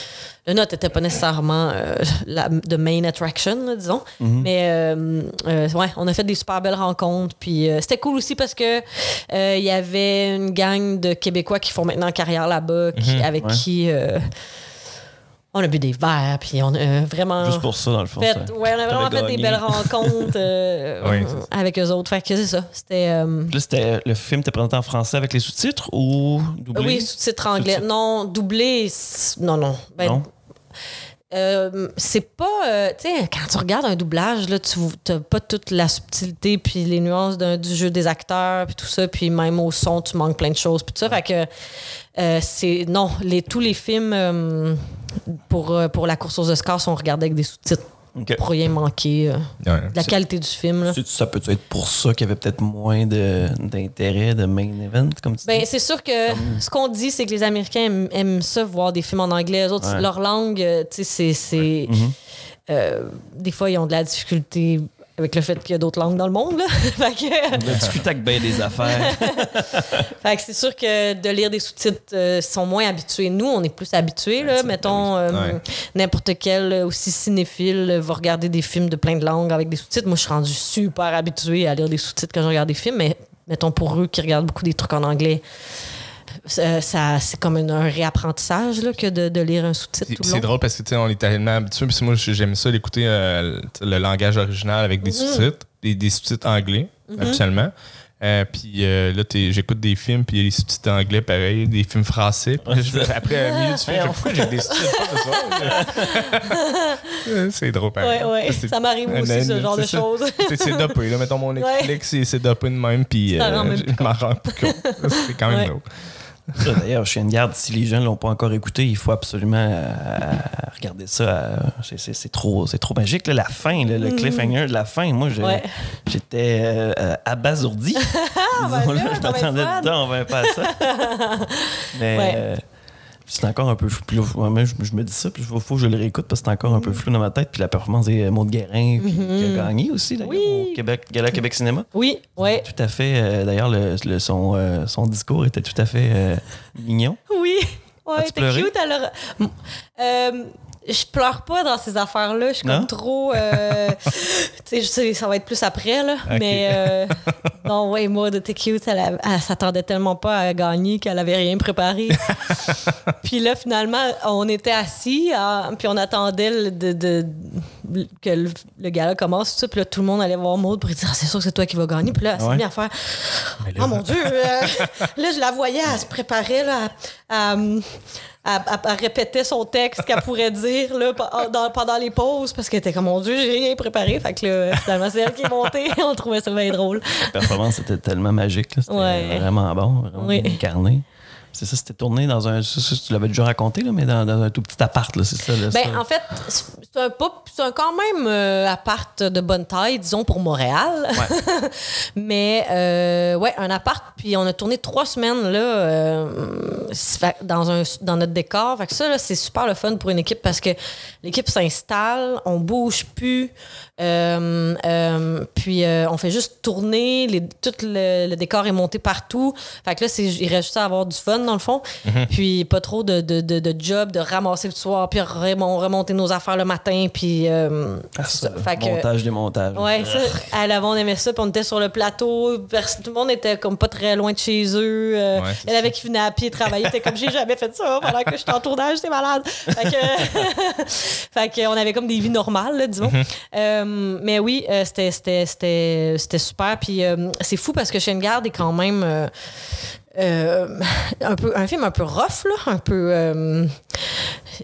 Le note n'était pas nécessairement euh, la the main attraction, là, disons. Mais euh, euh, ouais, on a fait des super belles rencontres. Puis euh, c'était cool aussi parce que euh, il y avait une gang de Québécois qui font maintenant carrière là-bas, qui- avec ouais. qui euh, on a bu des verres. Puis on a vraiment Juste pour ça, dans le fond. fait, ça. ouais, on a vraiment fait des belles rencontres euh, Oui, euh, avec eux autres. Fait que c'est ça. C'était. euh, Là, c'était- le film était présenté en français avec les sous-titres ou doublé? oui, sous-titres anglais. Sous-titres. Non, doublé. Non, non. Ben, Non? euh, c'est pas. euh, tu sais, quand tu regardes un doublage, là, tu n'as pas toute la subtilité puis les nuances d'un- du jeu des acteurs puis tout ça. Puis même au son, tu manques plein de choses. Puis tout ça. Fait que. euh, c'est. Non, les, tous les films euh, pour, euh, pour la course aux Oscars sont regardés avec des sous-titres pour rien manquer. euh, Ouais. de la qualité du film. là. Ça peut être pour ça qu'il y avait peut-être moins d'intérêt de main event, comme tu Ben, c'est sûr que ce qu'on dit, c'est que les Américains aiment, aiment ça, voir des films en anglais. Eux autres, Ouais. leur langue, euh, tu sais, c'est. Mhm. des fois, ils ont de la difficulté avec le fait qu'il y a d'autres langues dans le monde. Là. fait que, On a discuté avec bien des affaires. fait que c'est sûr que de lire des sous-titres, euh, sont moins habitués. Nous, on est plus habitués. Là. Mettons, euh, Ouais. n'importe quel euh, aussi cinéphile euh, va regarder des films de plein de langues avec des sous-titres. Moi, je suis rendue super habituée à lire des sous-titres quand je regarde des films, mais mettons pour eux qui regardent beaucoup des trucs en anglais. Ça, ça- c'est comme un, un réapprentissage là, que de, de lire un sous-titre C'est tout le c'est long. drôle parce que tu sais, on est tellement habitué. Puis moi, j'aime ça d'écouter euh, le, langage original avec des sous-titres, des, des sous-titres anglais, habituellement. Euh, puis euh, là, t'es- j'écoute des films, puis il y a les sous-titres anglais, pareil, des films français. Puis je- après, un milieu du film, je pourquoi j'ai des sous-titres pas de ça? C'est drôle, pareil. Ouais, ouais. C'est- Ça m'arrive aussi, un- ce genre de choses. C'est c'est dopé, là. Mettons mon Netflix, c'est- c'est dopé de même, puis euh, je m'en rends plus compte. C'est quand même Ouais. drôle. D'ailleurs, Chien de garde, si les jeunes l'ont pas encore écouté, il faut absolument euh, regarder ça. euh, c'est- C'est c'est trop, c'est trop magique. là. la fin, là, le cliffhanger de la fin, moi, je- Mm. Ouais. j'étais euh, abasourdi. ben Disons-le, là, je m'attendais dedans, on va pas à ça. Mais Ouais. Euh, c'est encore un peu flou. Puis là, mais je, je me dis ça, puis il faut, faut que je le réécoute parce que c'est encore un peu flou dans ma tête. Puis la performance des Maud Guérin, puis, qui a gagné aussi, d'ailleurs, Mm-hmm. Oui. au Québec, Gala Québec Cinéma. Oui, ouais. Tout à fait. euh, D'ailleurs, le, le- son, euh, son discours était tout à fait euh, mignon. Oui. Ouais, t'es cute. Alors, euh, je pleure pas dans ces affaires-là. Je suis comme trop. euh, tu sais, ça va être plus après, là. Mais euh, non, ouais, moi, de cute, elle, s'attendait tellement pas à gagner qu'elle avait rien préparé. puis là, finalement, on était assis, ah, puis on attendait le- de, de- que le, le gala commence, tout ça. Puis là, tout le monde allait voir Maud pour dire Ah, C'est sûr que c'est toi qui vas gagner. Puis là, elle s'est Ouais. mise à faire Oh mon Dieu! euh, là, je la voyais, elle se préparait là, à, à- à- à- à répéter son texte qu'elle pourrait dire là, dans- pendant les pauses parce qu'elle était comme Mon Dieu, j'ai rien préparé. Fait que là, finalement, c'est elle qui est montée. On trouvait ça bien drôle. La performance était tellement magique. C'était Ouais. vraiment bon, vraiment Oui. incarné. C'est ça, c'était tourné dans un. ça, ça, tu l'avais déjà raconté, là, mais dans, dans un tout petit appart, là, c'est ça. Là, Ben, ça. en fait, c'est un, un quand même euh, appart de bonne taille, disons, pour Montréal. Mais, euh, ouais, un appart. Puis on a tourné trois semaines là, euh, dans, un, dans notre décor. Fait que ça, c'est super le fun pour une équipe parce que l'équipe s'installe, on bouge plus. euh, puis on fait juste tourner. Les, tout le, le décor est monté partout. Fait que là, c'est, il reste juste à avoir du fun, dans le fond. Puis pas trop de, de, de, de job, de ramasser le soir, puis remon- remonter nos affaires le matin. Puis. euh, Ah, ça, ça. Fait que- montage, démontage. Ouais, ça, à l'avant, on aimait ça, puis on était sur le plateau. Tout le monde était comme pas très loin de chez eux. Euh, Ouais, elle avait qui venait à pied travailler, était comme j'ai jamais fait ça pendant que j'étais en tournage, c'est malade. Fait que, fait que on avait comme des vies normales, là, disons. Euh, mais oui, euh, c'était, c'était, c'était, c'était super. Puis euh, c'est fou parce que Shane Garde est quand même. Euh, un, peu, un film un peu rough, là, un peu. euh,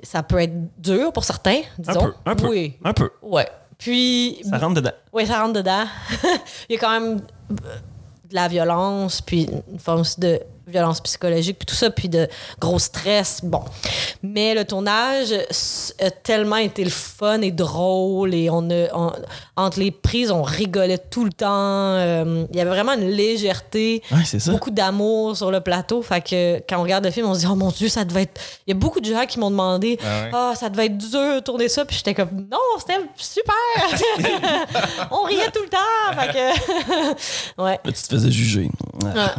ça peut être dur pour certains, Un disons. peu, un peu. Oui. Un peu. Ouais. Puis, Ça rentre dedans. oui, ça rentre dedans. Il y a quand même de la violence, puis une forme de violence psychologique, puis tout ça, puis de gros stress. Bon. Mais le tournage a tellement été le fun et drôle, et on a, on- entre les prises, on rigolait tout le temps. Euh, il y avait vraiment une légèreté Ouais, c'est ça. beaucoup d'amour sur le plateau. Fait que quand on regarde le film, on se dit Oh mon Dieu, ça devait être. Il y a beaucoup de gens qui m'ont demandé Ah ouais? ça devait être dur de tourner ça. Puis j'étais comme Non, c'était super On riait tout le temps. Fait que. ouais. Là, tu te faisais juger. Ah,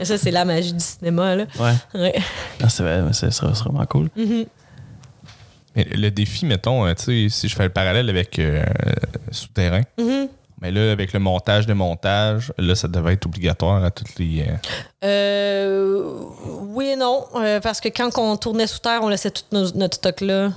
ça, c'est la magie du cinéma. Là. Ouais. Ouais. Ah, c'est vrai, c'est c'est vraiment cool. Mais le défi, mettons, euh, tu sais, si je fais le parallèle avec euh, Souterrain, Mhm. Mais là, avec le montage de montage, là, ça devait être obligatoire à toutes les. euh, Euh, oui et non. euh, parce que quand on tournait sous terre, on laissait tout nos- notre stock là.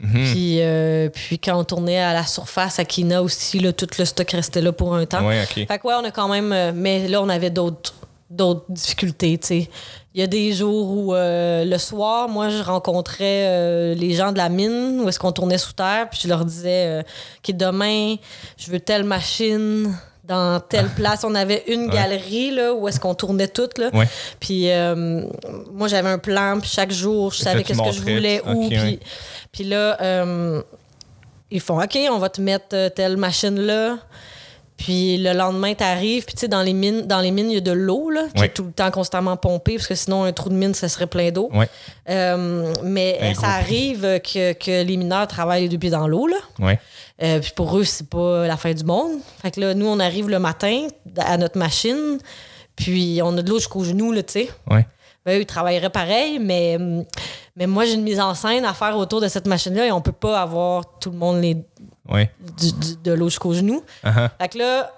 Mhm. Puis, euh, puis quand on tournait à la surface, à Kina aussi, là, tout le stock restait là pour un temps. Ouais, ok. Fait que ouais, on a quand même. mais là, on avait d'autres d'autres difficultés, tu sais. Il y a des jours où euh, le soir, moi, je rencontrais euh, les gens de la mine où est-ce qu'on tournait sous terre, puis je leur disais euh, demain, je veux telle machine dans telle place. On avait une Ouais. galerie là, où est-ce qu'on tournait toutes. Là. Ouais. Puis euh, moi, j'avais un plan, puis chaque jour, je Et savais qu'est-ce que je voulais, où. puis, ouais. puis là, ils font OK, on va te mettre telle machine là. Puis le lendemain, tu arrives, puis tu sais, dans les mines, dans les mines, il y a de l'eau, là, qui est tout le temps constamment pompée, parce que sinon, un trou de mine, ça serait plein d'eau. Ouais. Euh, mais Un gros ça arrive que, que les mineurs travaillent les deux pieds dans l'eau, là. Ouais. Euh, puis pour eux, c'est pas la fin du monde. Fait que là, nous, on arrive le matin à notre machine, puis on a de l'eau jusqu'aux genoux, là, tu sais. Ouais. Ben, eux, ils travailleraient pareil, mais, mais moi, j'ai une mise en scène à faire autour de cette machine-là et on peut pas avoir tout le monde les, Ouais. du- du- de l'eau jusqu'aux genoux. Uh-huh. Fait que là,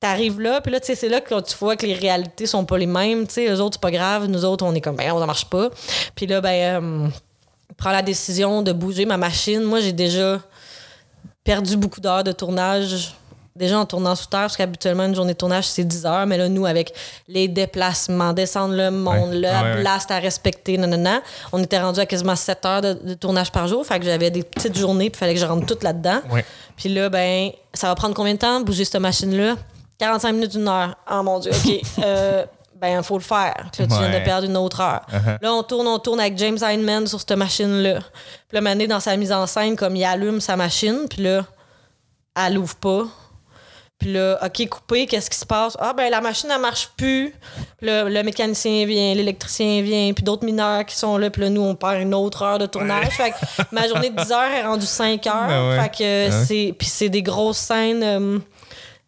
t'arrives là, puis là, tu sais, c'est là que tu vois que les réalités sont pas les mêmes. Tu sais, eux autres, c'est pas grave. Nous autres, on est comme, ben, ça marche pas. Puis là, ben, euh, prends la décision de bouger ma machine. Moi, j'ai déjà perdu beaucoup d'heures de tournage déjà en tournant sous terre, parce qu'habituellement, une journée de tournage, c'est 10 heures. Mais là, nous, avec les déplacements, descendre le monde, Ouais. le Ah ouais, ouais. blast à respecter, nanana, on était rendu à quasiment 7 heures de, de tournage par jour. Fait que j'avais des petites journées, puis il fallait que je rentre toute là-dedans. Puis là, ben, ça va prendre combien de temps, bouger cette machine-là? 45 minutes, une heure. Oh mon Dieu, OK. Euh, ben, il faut le faire. Là, tu viens de perdre une autre heure. Uh-huh. Là, on tourne, on tourne avec James Heineman sur cette machine-là. Puis là, Mané, dans sa mise en scène, comme il allume sa machine, puis là, elle l'ouvre pas. Puis là, OK, coupé, qu'est-ce qui se passe? Ah, ben la machine, elle marche plus. Puis là, le mécanicien vient, l'électricien vient, puis d'autres mineurs qui sont là. Puis là, nous, on perd une autre heure de tournage. Fait que ma journée de 10 heures est rendue 5 heures. Ben ouais. Fait que Ouais. c'est... Puis c'est des grosses scènes... euh,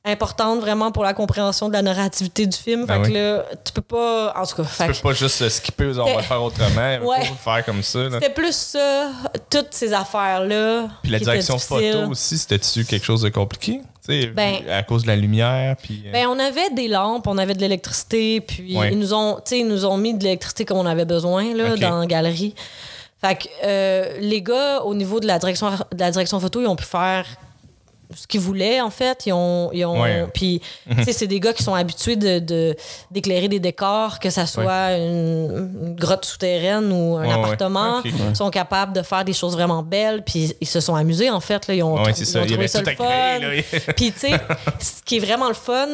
importantes vraiment pour la compréhension de la narrativité du film. Ben fait oui. que là, tu peux pas. En tout cas, Tu que- peux pas juste euh, skipper, on va le faire autrement. Ouais. faut faire comme ça. c'était plus ça, toutes ces affaires-là. Puis la direction photo aussi, c'était-tu quelque chose de compliqué? Ben- à cause de la lumière. Puis, euh, Ben, on avait des lampes, on avait de l'électricité, puis Ouais. ils, nous ont, tu sais, ils nous ont mis de l'électricité comme on avait besoin là, dans la galerie. Fait que euh, les gars, au niveau de la direction, de la direction photo, ils ont pu faire ce qu'ils voulaient, en fait. Ils ont, ils ont, Ouais. Puis, tu sais, c'est des gars qui sont habitués de, de- d'éclairer des décors, que ça soit une, une grotte souterraine ou un Ouais, ouais. appartement. Ils sont capables de faire des choses vraiment belles, puis ils se sont amusés, en fait. Là. Ils ont, ils ça. ont trouvé ça le fun. Puis, tu sais, ce qui est vraiment le fun,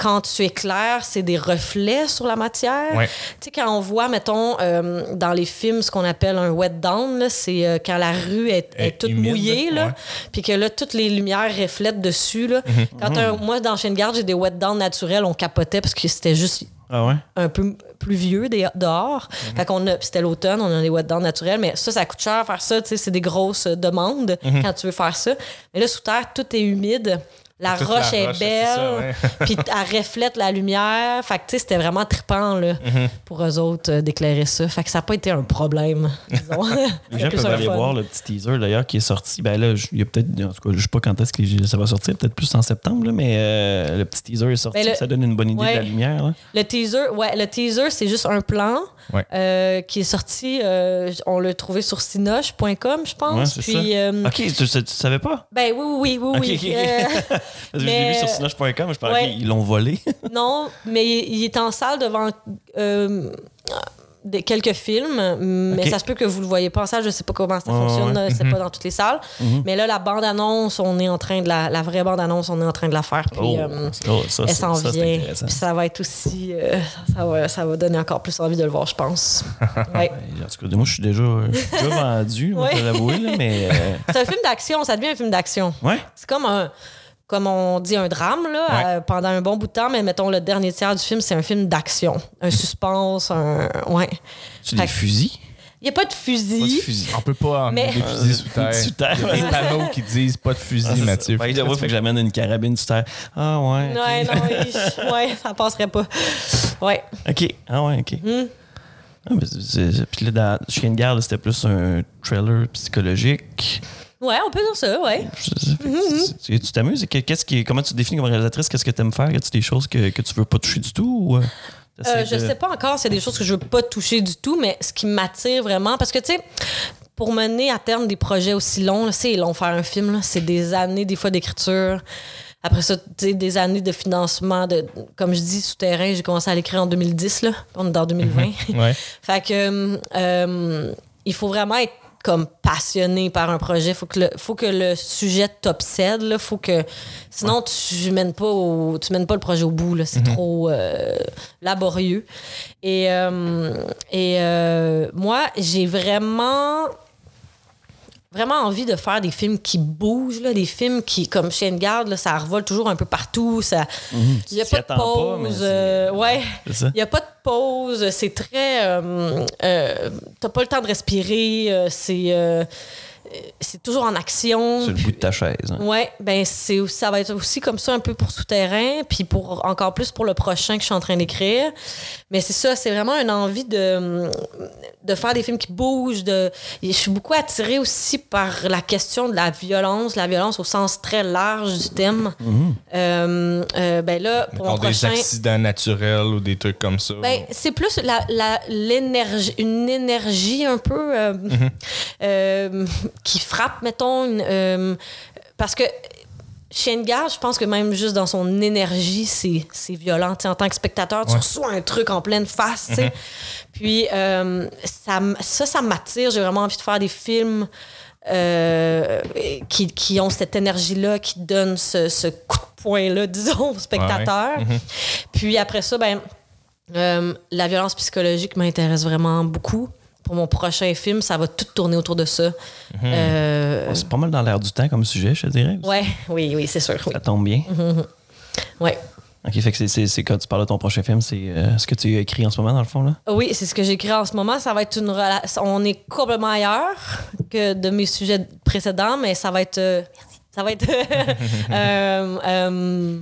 quand tu éclaires, c'est des reflets sur la matière. Ouais. Tu sais, quand on voit, mettons, euh, dans les films, ce qu'on appelle un wet down, c'est euh, quand la rue est, toute humide, mouillée, là, puis que là, toutes les lumières reflètent dessus. Là. Mhm. Quand un- moi, dans Chien de garde, j'ai des wet down naturels, on capotait parce que c'était juste Ah ouais? un peu plus vieux des- dehors. Mhm. Fait qu'on c'était l'automne, on a des wet down naturels, mais ça, ça coûte cher faire ça, tu sais, c'est des grosses euh, demandes Mhm. quand tu veux faire ça. Mais là, sous terre, tout est humide. La roche la est roche, ça, belle, puis elle reflète la lumière. Fait que, tu sais, c'était vraiment trippant, là, Mhm. pour eux autres, euh, d'éclairer ça. Fait que ça n'a pas été un problème, disons. Les gens peuvent aller fun. voir le petit teaser d'ailleurs qui est sorti. Ben là, je- il y a peut-être, en tout cas, je sais pas quand est-ce que ça va sortir, peut-être plus en septembre, là, mais euh, le petit teaser est sorti. Ben, le- Ça donne une bonne idée Ouais. de la lumière. là. Le teaser, ouais, le teaser, c'est juste un plan Ouais. euh, qui est sorti. euh, on l'a trouvé sur cinoche.com, je pense. Ouais, Puis, euh, Ok, tu, tu- tu savais pas? ben oui, oui, oui, oui. Euh, Parce que Mais- vu sur je Ouais. qu'ils l'ont volé. non, mais il, est en salle devant euh, quelques films, mais ça se peut que vous le voyez pas en salle. Je sais pas comment ça fonctionne, ouais. Mhm. c'est pas dans toutes les salles. Mais là, la bande-annonce, on est en train de la, la vraie bande-annonce, on est en train de la faire. Puis, Oh, euh, oh, ça, elle s'en vient. Puis ça va être aussi. euh, ça, va, ça va donner encore plus envie de le voir, je pense. Ouais. En tout cas, moi, je suis déjà, suis déjà vendu, on va l'avouer, mais. euh, C'est un film d'action, ça devient un film d'action. ouais. C'est comme un. Comme on dit, un drame, là, Ouais. euh, pendant un bon bout de temps, mais mettons, le dernier tiers du film, c'est un film d'action. Un suspense, un. Ouais. Tu des fusils? Il n'y a pas de fusil. Pas de fusils. On peut pas Mais- des fusils sous terre. Sous terre, Il y a des panneaux qui disent pas de fusil, Ah, c'est Mathieu. il faut que j'amène une carabine sous terre. Ah ouais. Ouais, non, il- ouais, ça passerait pas. Ouais. Ok. Ah ouais, ok. Hmm. Ah, mais c'est- c'est- Puis là, dans Chien de garde, c'était plus un trailer psychologique. Ouais, on peut dire ça, ouais. Fait que tu- t'amuses? Qu'est-ce qui, comment tu te définis comme réalisatrice? Qu'est-ce que tu aimes faire? Y a-tu des choses que, que tu veux pas toucher du tout? Ou, euh, Euh, je de- sais pas encore, c'est des choses que je veux pas toucher du tout, mais ce qui m'attire vraiment, parce que tu sais, pour mener à terme des projets aussi longs, c'est long faire un film, c'est des années des fois d'écriture. Après ça, tu sais, des années de financement, de, comme je dis, souterrain, j'ai commencé à l'écrire en 2010, là, on est dans 2020. Ouais. Fait que euh, il faut vraiment être comme passionné par un projet. Faut que le, faut que le sujet t'obsède. Là. Faut que sinon tu mènes pas au, tu mènes pas le projet au bout. Là. C'est trop euh, laborieux. Et euh, et euh, moi j'ai vraiment vraiment envie de faire des films qui bougent, là, des films qui, comme Chien de garde, là, ça revole toujours un peu partout. Ça, il n'y a pas de pas, pause. euh, ouais. Il n'y a pas de pause. C'est très. Euh, euh, T'as pas le temps de respirer. c'est. Euh, c'est toujours en action. Sur le bout de ta chaise. hein. Ouais, ben c'est ça va être aussi comme ça un peu pour souterrain, puis pour encore plus pour le prochain que je suis en train d'écrire. Mais c'est ça, c'est vraiment une envie de de faire des films qui bougent. De, je suis beaucoup attirée aussi par la question de la violence, la violence au sens très large du thème. Euh, euh, ben là pour mon des prochain. accidents naturels ou des trucs comme ça. Ben, c'est plus la, la- l'énergie, une énergie un peu euh, euh, qui frappe, mettons, une, euh, parce que garde, je pense que même juste dans son énergie, c'est violent. En tant que spectateur, tu Ouais. reçois un truc en pleine face. sais. Puis euh, ça, ça, ça m'attire. J'ai vraiment envie de faire des films euh, qui, qui ont cette énergie-là, qui donnent ce, ce coup de poing-là, disons, au spectateur. Puis après ça, ben, euh, la violence psychologique m'intéresse vraiment beaucoup. Pour mon prochain film, ça va tout tourner autour de ça. Euh, C'est pas mal dans l'air du temps comme sujet, je te dirais. ouais, oui, oui, c'est sûr. Oui. Ça tombe bien. Ouais. OK, fait que c'est- quand tu parles de ton prochain film, c'est euh, ce que tu as écrit en ce moment, dans le fond, là? Oui, c'est ce que j'écris en ce moment. Ça va être une relation. On est complètement ailleurs que de mes sujets précédents, mais ça va être. euh, merci. Ça va être euh,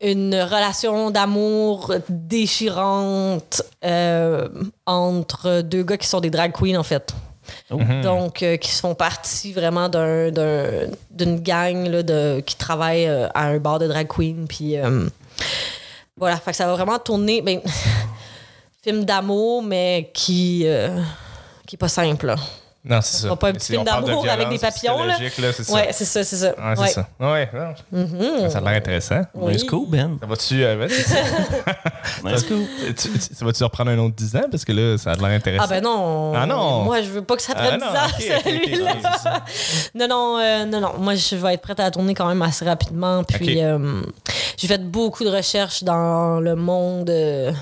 une relation d'amour déchirante euh, entre deux gars qui sont des drag queens, en fait. Oh. Donc, euh, qui font partie vraiment d'un- d'un- d'une gang là, de, qui travaille euh, à un bar de drag queen. Puis euh, voilà, fait que ça va vraiment tourner. Ben, film d'amour, mais qui, euh, qui est pas simple. Là. Non, c'est ça. pas un petit C'est- film de d'amour avec des papillons, là. là, c'est ça. Ouais, c'est ça, c'est ça. Ouais, c'est Ouais. ça. Ouais, non. Ça a l'air intéressant. Oui. Nice cool, Ben. Ça va-tu euh, ça. Nice cool. Tu- tu- ça va-tu reprendre un autre 10 ans? Parce que là, ça a l'air intéressant. Ah ben non. Ah non. Moi, je veux pas que ça Ah prenne non, 10 ans, celui-là. non, non, euh, non, non. Moi, je vais être prête à la tourner quand même assez rapidement. Puis, euh, j'ai fait beaucoup de recherches dans le monde euh,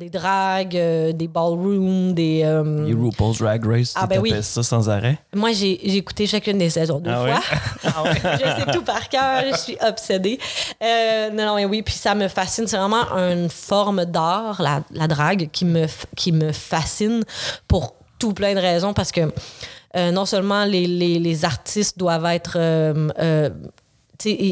des dragues, euh, des ballrooms, des... euh, Les RuPaul's Drag Race, Ah, ben oui. ça sans arrêt? Moi, j'ai écouté chacune des saisons deux Ah fois. je sais tout par cœur. Je suis obsédée. Euh, non, non, mais oui. Puis ça me fascine. C'est vraiment une forme d'art, la, la drague, qui me, qui me fascine pour tout plein de raisons. Parce que euh, non seulement les, les, les artistes doivent être.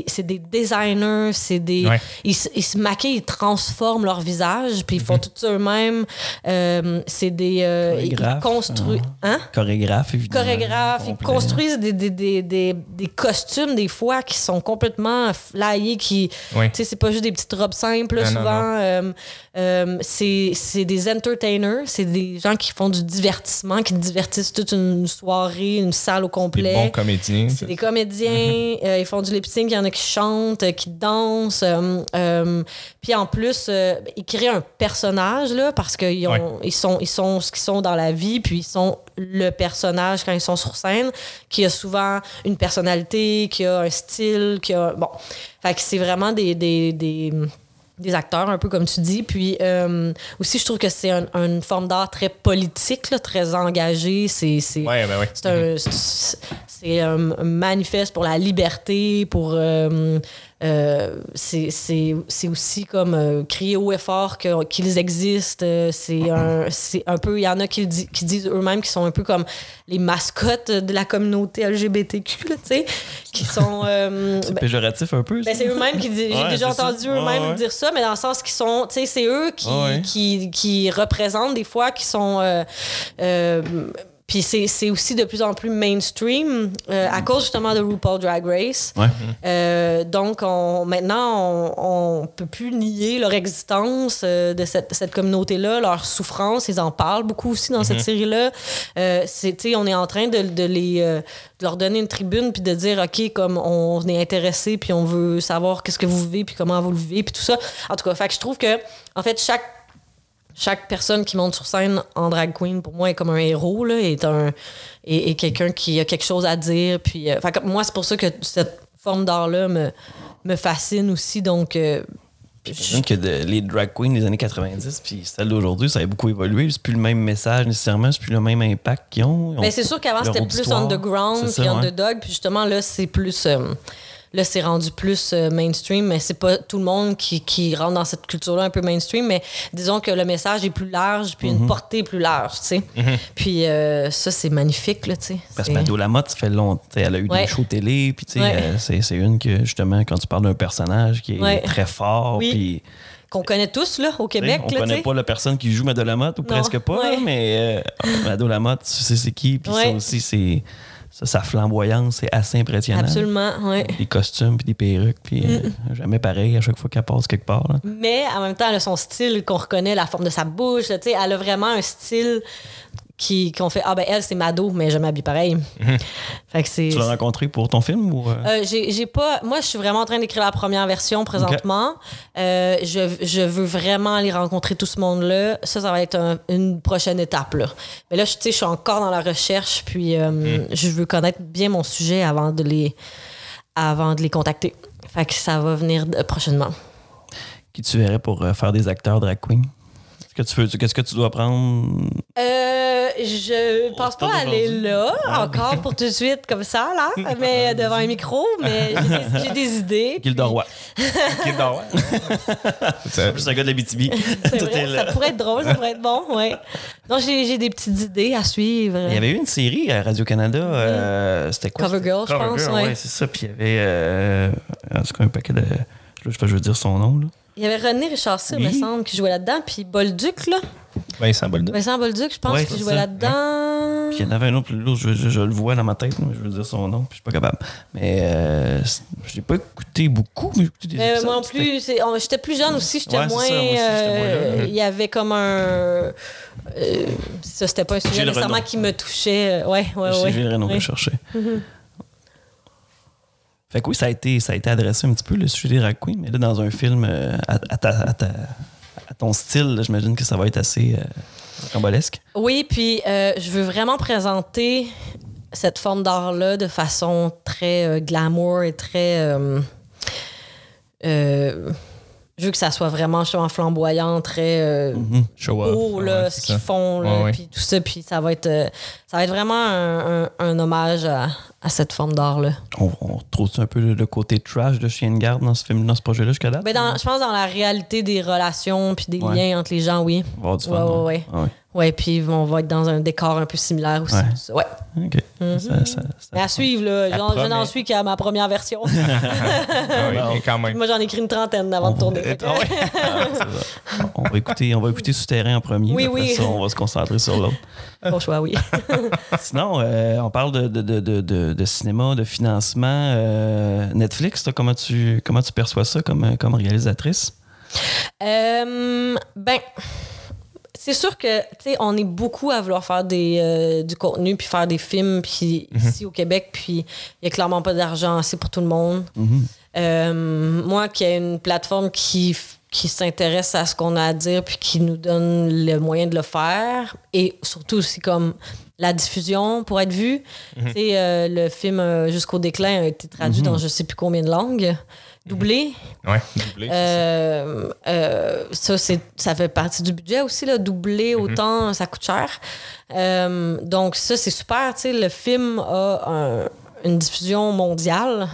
C'est des designers, c'est des. Ouais. Ils, se- ils se maquillent, ils transforment leur visage, puis ils font tout ça eux-mêmes. Euh, c'est des. euh, ils Chorégraphes, construisent. Hein? Chorégraphe, évidemment. chorégraphes, ils construisent des, des, des, des, des costumes des fois qui sont complètement flyés, qui, tu sais, c'est pas juste des petites robes simples, là, Non, non, souvent. euh, euh, c'est c'est des entertainers, c'est des gens qui font du divertissement, qui divertissent toute une soirée, une salle au Des complet. bons comédiens. C'est des comédiens, euh, ils font du lip sync, il y en a qui chantent, euh, qui dansent. euh, euh, puis en plus, ils créent un personnage là, parce qu'ils ont- Ouais. ils sont, ils sont ce qu'ils sont dans la vie, puis ils sont le personnage quand ils sont sur scène, qui a souvent une personnalité, qui a un style, qui a bon, fait que c'est vraiment des, des, des des acteurs, un peu comme tu dis. Puis euh, aussi, je trouve que c'est un- une forme d'art très politique, là, très engagée. C'est, c'est, Ouais, ben ouais. c'est un, c'est- c'est un manifeste pour la liberté, pour. euh, euh, c'est, c'est, c'est aussi comme euh, crier haut et fort qu'ils existent. Euh, C'est un, c'est un peu. Il y en a qui, di- qui disent eux-mêmes qu'ils sont un peu comme les mascottes de la communauté LGBTQ, tu sais, qui sont. euh, C'est ben, péjoratif un peu. ben, c'est eux-mêmes qui disent. J'ai déjà entendu eux-mêmes Ouais, ouais. dire ça, mais dans le sens qu'ils sont. Tu sais, c'est eux qui, qui, qui représentent des fois, qui sont. Puis c'est c'est aussi de plus en plus mainstream euh, à cause justement de RuPaul Drag Race. Ouais. Euh, donc on, maintenant, on, on peut plus nier leur existence euh, de cette, cette communauté-là, leur souffrance. Ils en parlent beaucoup aussi dans cette série-là. Euh, c'est, tu sais, on est en train de, de les, euh, de leur donner une tribune puis de dire, OK, comme on est intéressé puis on veut savoir qu'est-ce que vous vivez puis comment vous le vivez puis tout ça. En tout cas, fait que je trouve que, en fait, chaque chaque personne qui monte sur scène en drag queen, pour moi, est comme un héros, là, est, un, est, est quelqu'un qui a quelque chose à dire. Puis, euh, fait moi, c'est pour ça que cette forme d'art-là me, me fascine aussi. Donc, euh, J'imagine que de- les drag queens des années 90 puis celles d'aujourd'hui, ça a beaucoup évolué. C'est plus le même message nécessairement, c'est plus le même impact qu'ils ont. Mais c'est sûr qu'avant, c'était plus underground puis ouais. underdog. Puis justement, là, c'est plus. euh, là, c'est rendu plus euh, mainstream, mais c'est pas tout le monde qui, qui rentre dans cette culture-là un peu mainstream. Mais disons que le message est plus large, puis Mhm. une portée plus large, tu sais. Puis euh, ça, c'est magnifique, là, tu sais. Parce que Mado Lamotte, ça fait longtemps. Elle a eu Ouais. des shows télé, puis tu sais, Ouais. euh, c'est une que, justement, quand tu parles d'un personnage qui est Ouais. très fort, Oui. puis Qu'on connaît tous, là, au Québec, on tu connaît pas la personne qui joue Mado Lamotte, ou presque pas, Ouais. mais euh, Mado Lamotte, tu sais c'est qui, puis ça aussi, c'est ça, sa flamboyance, c'est assez impressionnant. Absolument, ouais. Des costumes, puis des perruques, puis euh, jamais pareil à chaque fois qu'elle passe quelque part. là. Mais en même temps, elle a son style qu'on reconnaît, la forme de sa bouche. là, elle a vraiment un style qui, ont fait Ah, ben elle, c'est Mado, mais je m'habille pareil. Fait que c'est. Tu l'as rencontré pour ton film ou. euh? Euh, j'ai pas. Moi, je suis vraiment en train d'écrire la première version présentement. Euh, je, je veux vraiment aller rencontrer tout ce monde-là. Ça, ça va être un- une prochaine étape. Là. Mais là, je- tu sais, je suis encore dans la recherche, puis euh, je veux connaître bien mon sujet avant de les, avant de les contacter. Fait que ça va venir prochainement. Qui tu verrais pour faire des acteurs drag queen? Qu'est-ce que tu veux? Qu'est-ce que tu dois prendre? Euh, je pense pas pas aller là encore pour tout de suite comme ça là, mais devant un micro, mais j'ai des, j'ai des idées. Gilda Roy. Qui est dans- Ça- Plus un gars de la BTB. C'est vrai, ça pourrait être drôle, ça pourrait être bon, ouais. Non, j'ai j'ai des petites idées à suivre. Il y avait eu une série à Radio-Canada. euh, C'était quoi? Cover Girl, je pense, Girl, ouais. c'est ça. Puis il y avait. Euh, en tout cas, un paquet de. Je, je veux dire son nom. Là. Il y avait René Richard Cyr, Oui. me semble, qui jouait là-dedans, puis Bolduc, là. Vincent Bolduc. Vincent Bolduc, je pense, Ouais, qui c'est jouait là-dedans. Puis il y en avait un autre, je, je- je le vois dans ma tête, mais je veux dire son nom, puis je suis pas capable. Mais euh, c'est- je l'ai pas écouté beaucoup, mais j'ai écouté des Mais épisodes. moi non plus, c'est- j'étais plus jeune aussi, j'étais Ouais, c'est moins. euh. Il y avait comme un. euh, ça, c'était pas un sujet Gilles nécessairement Renaud. qui me touchait. Ouais, ouais, C'est ouais. Gilles Renaud que Ouais. je cherchais. Fait que oui, ça a, été, ça a été adressé un petit peu, le sujet des drag queens, mais là, dans un film euh, à, à à ton style, j'imagine que ça va être assez euh. Oui, puis euh, je veux vraiment présenter cette forme d'art-là de façon très euh, glamour et très. Je veux que ça soit vraiment justement flamboyant, très euh, Show off. beau, là, ouais, ce qu'ils font, là, Ouais, ouais. puis tout ça. Puis ça va être, euh, ça va être vraiment un, un- un hommage à, à cette forme d'art-là. On, on retrouve un peu le, côté trash de Chien de garde dans ce film, dans ce projet-là jusqu'à date? Ben, dans, je pense dans la réalité des relations puis des liens entre les gens, oui. On va avoir du Ouais, fun, ouais, ouais. Ouais. Ouais, puis on va être dans un décor un peu similaire aussi. Ouais. tout ça. Ouais. OK. Mhm. Ça- ça- ça- Mais à suivre, là. J'en- Je n'en suis qu'à ma première version. Ah oui, quand même. Moi, j'en ai écrit une trentaine avant de tourner. Ah ouais? Ah, c'est ça. on, va écouter, on va écouter Souterrain en premier. Oui, oui. ça, on va se concentrer sur l'autre. Bon choix, oui. Sinon, euh, on parle de, de, de, de, de- de cinéma, de financement. euh, Netflix, toi, comment, tu, comment tu perçois ça comme, comme réalisatrice? Euh, ben, c'est sûr que, tu sais, on est beaucoup à vouloir faire des, euh, du contenu puis faire des films puis ici au Québec, puis il y a clairement pas d'argent assez pour tout le monde. Euh, moi, qui ai une plateforme qui, s'intéresse à ce qu'on a à dire puis qui nous donne le moyen de le faire et surtout aussi comme la diffusion pour être vu. Tu sais, euh, le film Jusqu'au déclin a été traduit dans je sais plus combien de langues, doublé. Ouais, doublé. Euh, euh, ça, c'est, ça fait partie du budget aussi, là, doubler autant, ça coûte cher. Euh, donc, ça, c'est super. tu sais, Le film a un- une diffusion mondiale.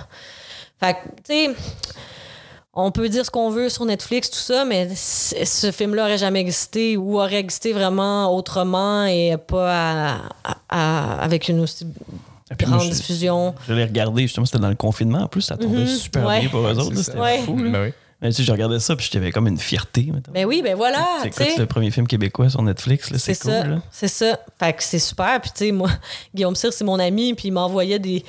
Fait que, tu sais, on peut dire ce qu'on veut sur Netflix, tout ça, mais ce film-là aurait jamais existé ou aurait existé vraiment autrement et pas à- à- à- avec une aussi Puis moi, je- diffusion. Je l'ai regardé, justement, c'était dans le confinement. En plus, ça tombait Mhm. super Ouais. bien pour eux autres. C'est C'était. Ouais. fou. Là. Ben oui. Mais tu sais, je regardais ça, puis j'avais comme une fierté. mettons. Ben oui, ben voilà. Écoutes le premier film québécois sur Netflix, c'est C'est cool. c'est ça. Fait que c'est super. Puis tu sais, moi, Guillaume Cyr, c'est mon ami, puis il m'envoyait des...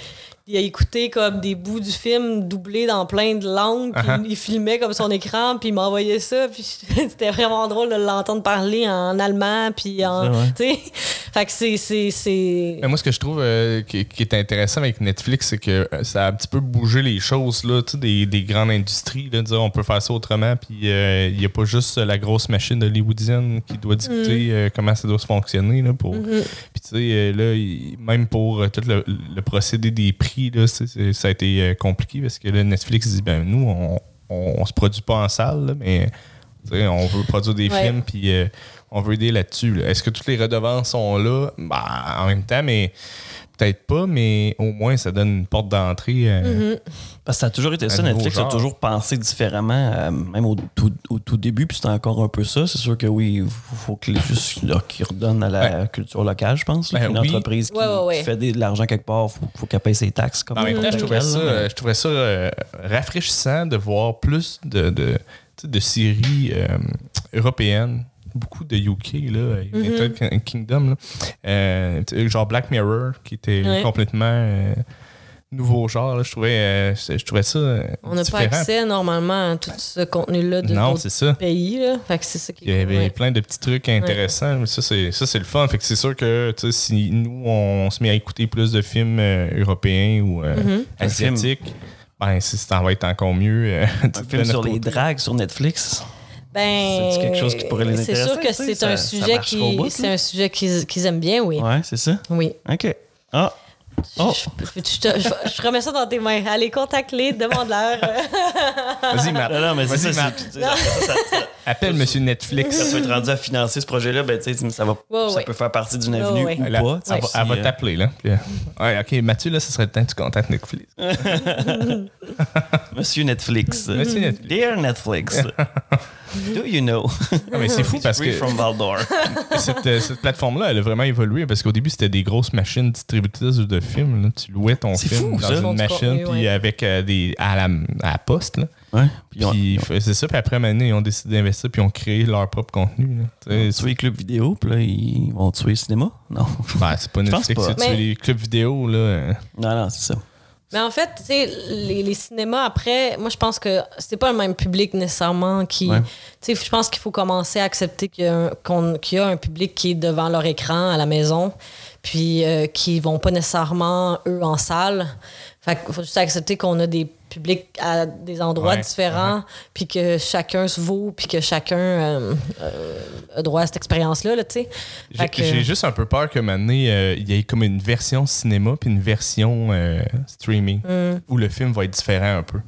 Il a écouté comme des bouts du film doublés dans plein de langues, puis Uh-huh. il filmait comme son écran, puis il m'envoyait ça, puis c'était vraiment drôle de l'entendre parler en allemand, puis en... Ouais. Fait que c'est... moi, ce que je trouve euh, qui, qui est intéressant avec Netflix, c'est que euh, ça a un petit peu bougé les choses là, des, des grandes industries. Là, de dire on peut faire ça autrement, puis euh, il n'y a pas juste la grosse machine hollywoodienne qui doit dicter euh, comment ça doit se fonctionner. Là, pour... Puis tu sais, là, même pour tout le, le procédé des prix, là, ça a été euh, compliqué parce que là, Netflix dit ben nous, on, on, on se produit pas en salle, là, mais on veut produire des Ouais. films, puis euh, on veut aider là-dessus. là. Est-ce que toutes les redevances sont là? Bah, en même temps, mais peut-être pas, mais au moins ça donne une porte d'entrée. euh, Parce que ça a toujours été ça. Netflix a toujours pensé différemment, euh, même au tout, au tout début, puis c'était encore un peu ça. C'est sûr que oui, il faut, que les- juste là, qu'ils redonnent à la culture locale, je pense. Ben une oui. entreprise qui, Ouais, ouais, ouais. qui fait des- de l'argent quelque part, il faut, faut qu'elle paye ses taxes. Comme temps, je quelle, ça, euh, je trouverais ça euh, rafraîchissant de voir plus de, de, tu sais, de séries euh, européennes. Beaucoup de UK, là, United Kingdom, là. Euh, genre Black Mirror, qui était Ouais. complètement euh, nouveau genre. là. Je trouvais, euh, je, trouvais ça euh, On n'a pas accès normalement à tout ce contenu-là de Non, ça. pays. Là. Fait que c'est ça qui Il y avait ouais. plein de petits trucs intéressants. mais Ça, c'est, ça, c'est le fun. Fait que c'est sûr que tu sais, si nous, on se met à écouter plus de films euh, européens ou euh, Mm-hmm. asiatiques, ben, si ça va être encore mieux. euh, Un film sur les dragues sur Netflix. Ben, C'est-tu quelque chose qui pourrait les C'est intéresser, sûr que c'est un sujet qui, bout, c'est un sujet qu'ils qu'ils aiment bien, oui. Ouais, c'est ça. Oui. OK. Ah. Oh. Je, je- je te- je- je remets ça dans tes mains. Allez, contacte-les, demande-leur. Vas-y, Matt. Non, non, mais c'est ça. Appelle Monsieur Netflix. Quand tu vas être rendu à financer ce projet-là, ben, tu sais, ça, va, ça peut faire partie d'une avenue ouais. ou pas. va, elle va euh, t'appeler, là. Puis, euh, ouais, OK, Mathieu, là, ce serait le temps que tu contactes Netflix. Monsieur Netflix. Monsieur Netflix. Dear Netflix. Do you know? Ah, mais c'est fou parce que from Valdor. cette, euh, cette plateforme-là, elle a vraiment évolué parce qu'au début, c'était des grosses machines distributrices de films. là. Tu louais ton film fou, dans ça. une machine, puis ouais. avec euh, des à la, à la poste. Là. Ouais. Puis c'est ça, puis après, maintenant, ils ont décidé d'investir, puis ils ont créé leur propre contenu. là. Les clubs vidéo, puis là, ils vont tuer le cinéma? Non. ben, c'est pas Netflix, c'est tuer Mais- les clubs vidéo. Là. Non, non, c'est ça. Mais en fait, tu sais, les, les cinémas, après, moi, je pense que c'est pas le même public nécessairement qui. Ouais. Tu sais, je pense qu'il faut commencer à accepter y, qu'il y a un public qui est devant leur écran à la maison, puis euh, qui vont pas nécessairement, eux, en salle. Fait qu'il faut juste accepter qu'on a des publics à des endroits Ouais, différents, puis que chacun se vaut, puis que chacun euh, euh, a droit à cette expérience-là, là, tu sais. J'ai que- j'ai juste un peu peur que maintenant, euh, il y ait comme une version cinéma puis une version euh, streaming Mm. où le film va être différent un peu.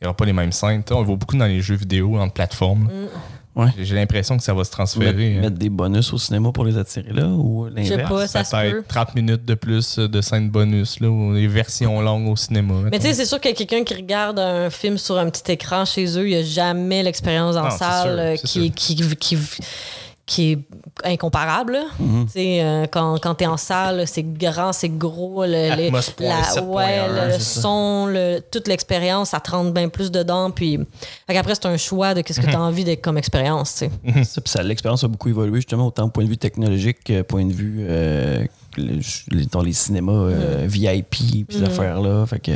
Il n'y aura pas les mêmes scènes. On le voit beaucoup dans les jeux vidéo, entre plateformes. Mm. Ouais. J'ai- l'impression que ça va se transférer. Mettre, hein. mettre des bonus au cinéma pour les attirer là ou Je sais l'inverse? pas, ça, se peut. Peut-être 30 minutes de plus de scènes bonus là, ou des versions longues au cinéma. Mais tu sais, c'est sûr que quelqu'un qui regarde un film sur un petit écran chez eux, il n'y a jamais l'expérience en Non, salle sûr, euh, qui, qui, qui est incomparable. Mhm. Euh, quand, quand tu es en salle, c'est grand, c'est gros. Le, les- la- 7.1, ouais, le, son, le- toute l'expérience, ça te rentre bien plus dedans. Puis qu'après, c'est un choix de qu'est-ce que tu as envie d'être comme expérience. ça, l'expérience a beaucoup évolué, justement, autant au point de vue technologique que point de vue euh, dans les cinémas euh, VIP puis ces Mhm. affaires-là. Fait que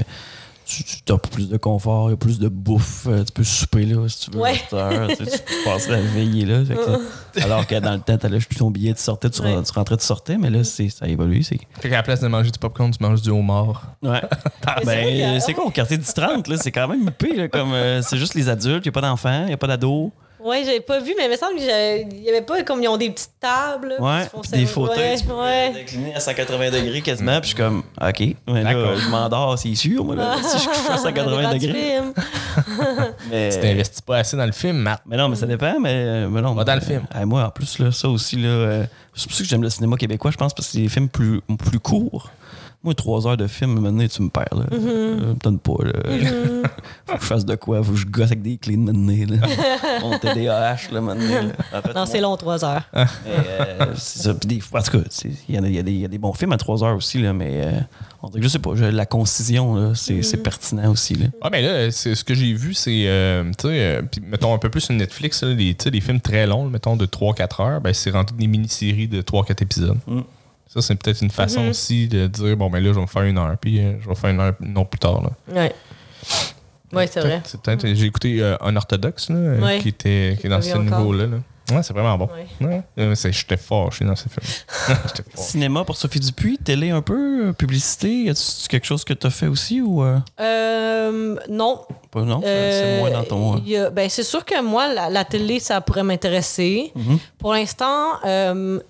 tu, tu as plus de confort, il y a plus de bouffe. euh, tu peux souper là si tu veux. Ouais. heure, tu, sais, tu peux passer la veillée là. Que- alors que dans le temps, tu allais acheter ton billet, tu sortais, tu, Ouais. tu rentrais, tu sortais. Mais là, c'est, ça a évolué. C'est... Fait qu'à la place de manger du popcorn, tu manges du homard. Ouais. c'est ben, que- c'est quoi au quartier du 30? Là? C'est quand même. Là, comme, euh, c'est juste les adultes, il n'y a pas d'enfants, il n'y a pas d'ados. Ouais, j'avais pas vu, mais il me semble qu'il n'y avait pas comme ils ont des petites tables. là, Ouais, des fauteuils, Ouais, à 180 degrés quasiment, puis je suis comme, OK, mais là, D'accord. je m'endors, c'est sûr, moi, là, si je couche à 180 Devant du degrés. film. Mais, Tu t'investis pas assez dans le film, Matt. mais non, mais ça dépend, mais, mais non. Dans le film. euh, moi, en plus, là, ça aussi, là, euh, c'est pour ça que j'aime le cinéma québécois, je pense, parce que c'est des films plus, plus courts. Moi, trois heures de film, maintenant, tu me perds, là. Mm-hmm. Euh, me donne pas, là. faut que je fasse de quoi? Faut que je gosse avec des clés de maintenant, là. Mon TDAH, là, maintenant. là. En fait, Non, c'est long, trois heures. Mais, euh, c'est ça. Puis des fois, en tout cas, il y, y des- y a des bons films à 3 heures aussi, là, mais euh, on dirait que je sais pas, je- la concision, c'est c'est pertinent aussi. Là. Ouais, mais là, c'est- ce que j'ai vu, c'est, euh, tu sais, euh, mettons un peu plus sur Netflix, là, les, les films très longs, mettons de 3-4 heures, ben, c'est rendu des mini-séries de 3-4 épisodes. Ça, c'est peut-être une façon aussi de dire, bon, ben là, je vais me faire une heure, puis euh, je vais faire une heure non plus tard. Là. Ouais. Ouais, c'est vrai. J'ai écouté euh, Unorthodox, là, euh, Ouais. qui, était, qui est dans ce niveau-là. Là. Ouais, c'est vraiment bon. Ouais. Ouais. C'est- J'étais fort, je suis dans ce film. J'étais fort. Cinéma pour Sophie Dupuis, télé un peu, publicité, y a-tu quelque chose que tu as fait aussi ou euh, Euh, non. pas? Non, c'est moins dans ton. euh, a- ben, c'est sûr que moi, la, la télé, ça pourrait m'intéresser. Mhm. Pour l'instant, euh,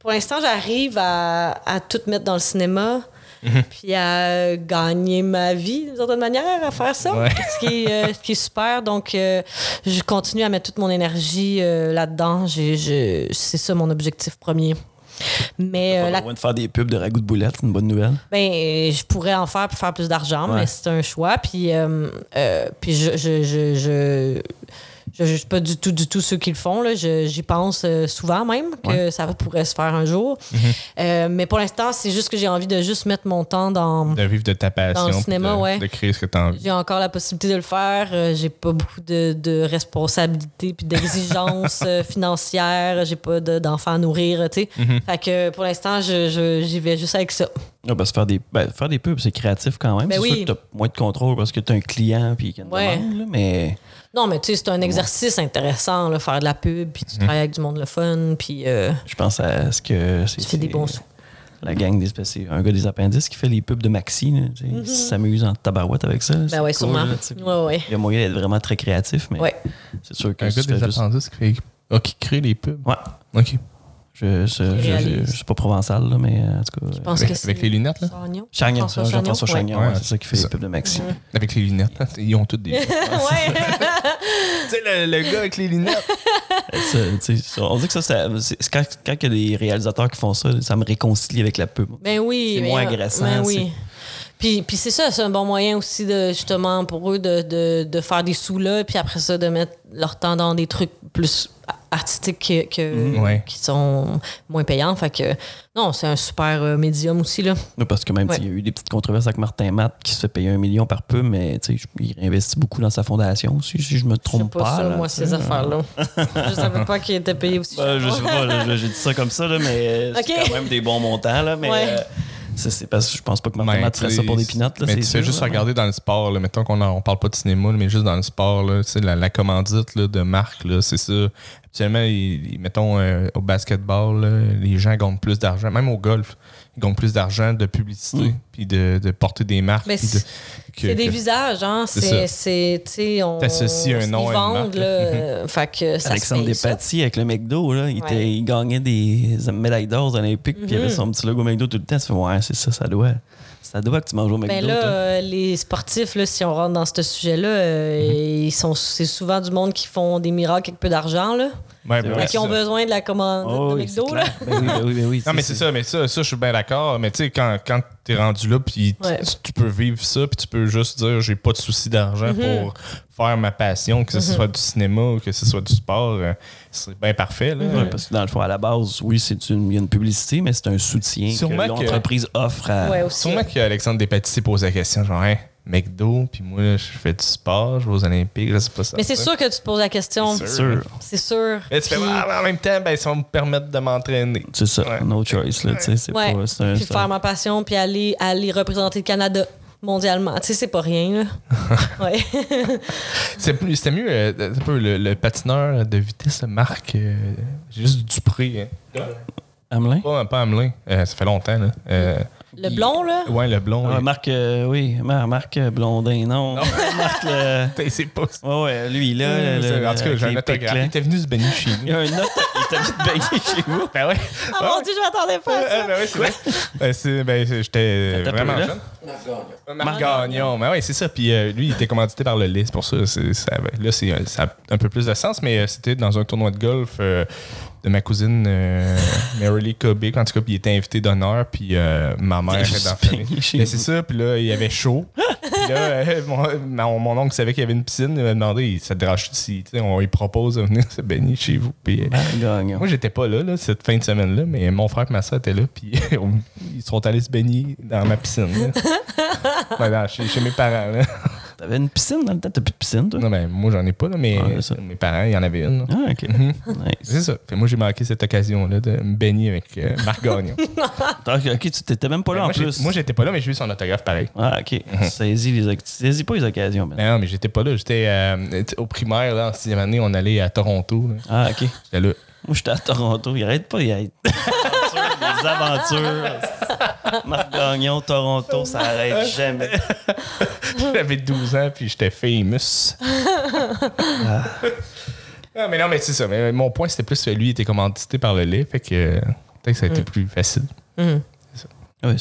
pour l'instant, j'arrive à, à tout mettre dans le cinéma. Mhm. Puis à gagner ma vie d'une certaine manière à faire ça, Ouais. ce, qui est, euh, ce qui est super. Donc, euh, je continue à mettre toute mon énergie euh, là-dedans. C'est ça mon objectif premier. Mais euh, Pas la besoin de faire des pubs de ragoût de boulettes, c'est une bonne nouvelle. ben, je pourrais en faire pour faire plus d'argent, Ouais. mais c'est un choix. Puis, euh, euh, puis je, je, je, je, je juge pas du tout, du tout ceux qui le font. là. Je- J'y pense euh, souvent même que ça pourrait se faire un jour. Euh, mais pour l'instant, c'est juste que j'ai envie de juste mettre mon temps dans. De vivre de ta passion. Dans le cinéma, de, ouais. de créer ce que tu as envie. J'ai encore la possibilité de le faire. Euh, j'ai pas beaucoup de, de responsabilités puis d'exigences financières. J'ai pas de- d'enfants à nourrir, tu sais. Fait que pour l'instant, je- je- j'y vais juste avec ça. Ah, parce que faire des, ben, faire des pubs, c'est créatif quand même. Ben c'est oui. sûr que t'as moins de contrôle parce que t'as un client puis qu'il y a une Ouais. demande, là, mais Non, mais tu sais, c'est un exercice intéressant, là, faire de la pub, puis tu travailles avec du monde le fun, puis euh, je pense à ce que c'est. tu fais des bons sous. La gang des c'est un gars des appendices qui fait les pubs de Maxi. là, Il s'amuse en tabarouette avec ça. Ben ouais, cool, sûrement. là. Ouais, ouais. Il y a moyen d'être vraiment très créatif, mais Ouais. c'est sûr que Un si gars des juste- appendices qui, fait, ah, qui crée les pubs. Ouais. OK. Je, je, je, je, réalise. je suis pas provençal, là, mais euh, en tout cas. Je pense Avec, que c'est. avec les lunettes, là? Chagnon. Chagnon, François ça, Jean-François Chagnon, Chagnon, ouais. ouais, c'est ça qui fait les ça. pubs de Maxi. Avec les lunettes. là. Ils ont toutes des. tu ouais. sais, le, le gars avec les lunettes. Ça, tu sais, ça, on dit que ça, quand, quand il y a des réalisateurs qui font ça, ça me réconcilie avec la pub. Ben oui. C'est moins euh, agressant, Ben oui. Puis, puis c'est ça, c'est un bon moyen aussi de justement pour eux de, de, de faire des sous là, puis après ça de mettre leur temps dans des trucs plus artistiques que, que- Mhm. Ouais. qui sont moins payants. Fait que non, c'est un super euh, médium aussi là. Oui, parce que même Ouais. s'il y a eu des petites controverses avec Martin Matt qui se fait payer un million par pub, mais tu sais, il réinvestit beaucoup dans sa fondation aussi, si je me C'est trompe pas, pas. ça, là, moi, ces sais. affaires-là. je savais pas qu'ils étaient payés aussi. Ben, cher. je sais pas, là, j'ai dit ça comme ça, là, mais c'est Ok. quand même des bons montants. Là, mais Ouais. euh, c'est c'est parce que je pense pas que Martin Matt ferait ça pour des pinottes. Là, Mais tu sûr, juste là, regarder dans le sport. Là, mettons qu'on on parle pas de cinéma, mais juste dans le sport. Là, sais, la, la commandite là, de marque, c'est ça. Habituellement, ils- ils- mettons euh, au basketball, les gens gagnent plus d'argent. Même au golf, gagnent plus d'argent de publicité Mm. puis de, de porter des marques. Mais puis de- c'est- que- C'est des que- visages, hein. C'est C'est, ça. c'est, tu sais, on. T'associes un nom ils à une vendent, marque, là. là. euh, fait que ça Alexandre. Despatie avec le McDo, là, il, Ouais. était- il gagnait des médailles d'or olympiques, puis il Mhm. avait son petit logo McDo tout le temps. Tu fais, ouais, c'est ça, ça doit. Ça doit que tu manges au McDo. Ben là, toi. euh, les sportifs, là, si on rentre dans ce sujet-là, euh, Mhm. ils sont, c'est souvent du monde qui font des miracles avec peu d'argent, là. Ouais, ben ouais, qui ont ça. besoin de la commande Oh, de McDo, là. Ben oui, ben oui, ben oui. Non, mais c'est ça, mais ça, ça, je suis bien d'accord. Mais tu sais, quand, quand t'es rendu là, puis tu- Ouais. tu, peux vivre ça, puis tu peux juste dire, j'ai pas de souci d'argent pour faire ma passion, que ce soit du cinéma ou que ce soit du sport, euh, c'est bien parfait. Là. Ouais, parce que dans le fond, à la base, oui, c'est une, il y a une publicité, mais c'est un soutien Sûrement que que- l'entreprise offre à. Ouais, aussi. Sûrement qu'Alexandre Despatie s'est posé la question, genre, hein, McDo, puis moi, là, je fais du sport, je vais aux Olympiques, là, c'est pas ça. Mais c'est sûr que tu te poses la question. C'est sûr. C'est sûr. Et tu fais, Ah, en même temps, ben, ça va me permettre de m'entraîner. C'est ça, Ouais. no choice. Là, tu sais, c'est Ouais. pas. Un, Puis faire ma passion, puis aller, aller représenter le Canada mondialement. Tu sais, c'est pas rien, là. ouais. C'est plus- C'était mieux, euh, un peu le, le patineur de vitesse, Marc, euh, juste Dupré. Hein. Hamelin? Pas, pas Hamelin, euh, ça fait longtemps. Là. Euh, Le blond, là? ouais, le blond. Ah, Marc, euh, oui, Mar- Marc euh, Blondin, non. Marc, le. c'est pas ça. Ouais, ouais, lui, là. le- en tout cas, j'ai un autographe. Il était venu se baigner chez Il y nous. a un autre, il t'a vu de baigner chez vous. Ben ouais. Oh mon Dieu, je m'attendais pas à ça. ben ouais, c'est vrai. Ben, c'est- ben, c'est- J'étais un vraiment jeune. Marc Gagnon. Ben ouais, c'est ça. Puis euh, lui, il était commandité par le. C'est pour ça. c'est- ça ben, là, c'est, ça a un peu plus de sens, mais euh, c'était dans un tournoi de golf euh, de ma cousine euh, Mary Lee Kobick. En tout cas, puis il était invité d'honneur. Puis euh, ma mère était dans la famille. vous. c'est ça. Puis là, il y avait chaud. Puis là, euh, mon, oncle savait qu'il y avait une piscine. Il m'a demandé ça te dérange si tu sais, on lui propose de venir se baigner chez vous. Puis, euh, Gagnon. moi, j'étais pas là, là, cette fin de semaine-là, mais mon frère et ma soeur étaient là, puis ils sont allés se baigner dans ma piscine. là. Ouais, dans- chez, chez mes parents. Là. T'avais une piscine dans le temps? T'as plus de piscine, toi? Non, ben, moi, j'en ai pas, là, mais ça. mes parents, il y en avait une. là. Ah, ok. Mhm. Nice. C'est ça. Fait, moi, j'ai manqué cette occasion-là de me baigner avec euh, Marc Gagnon. Ah, Ok, tu t'étais même pas là Ben, en moi, plus. moi, j'étais pas là, mais j'ai eu son autographe pareil. Ah, ok. Saisis, les, saisis pas les occasions. Ben non, mais j'étais pas là. J'étais euh, au primaire, là, en sixième année, on allait à Toronto. là. Ah, ok. J'étais là. Moi, j'étais à Toronto. Il arrête pas. Il arrête. Des aventures. Marc Gagnon, Toronto, ça arrête jamais. J'avais 12 ans, puis j'étais famous. Ah, mais non, mais c'est ça. Mais mon point, c'était plus que lui, il était commandité par le lait, fait que euh, peut-être que ça a été plus facile. Mhm. Oui,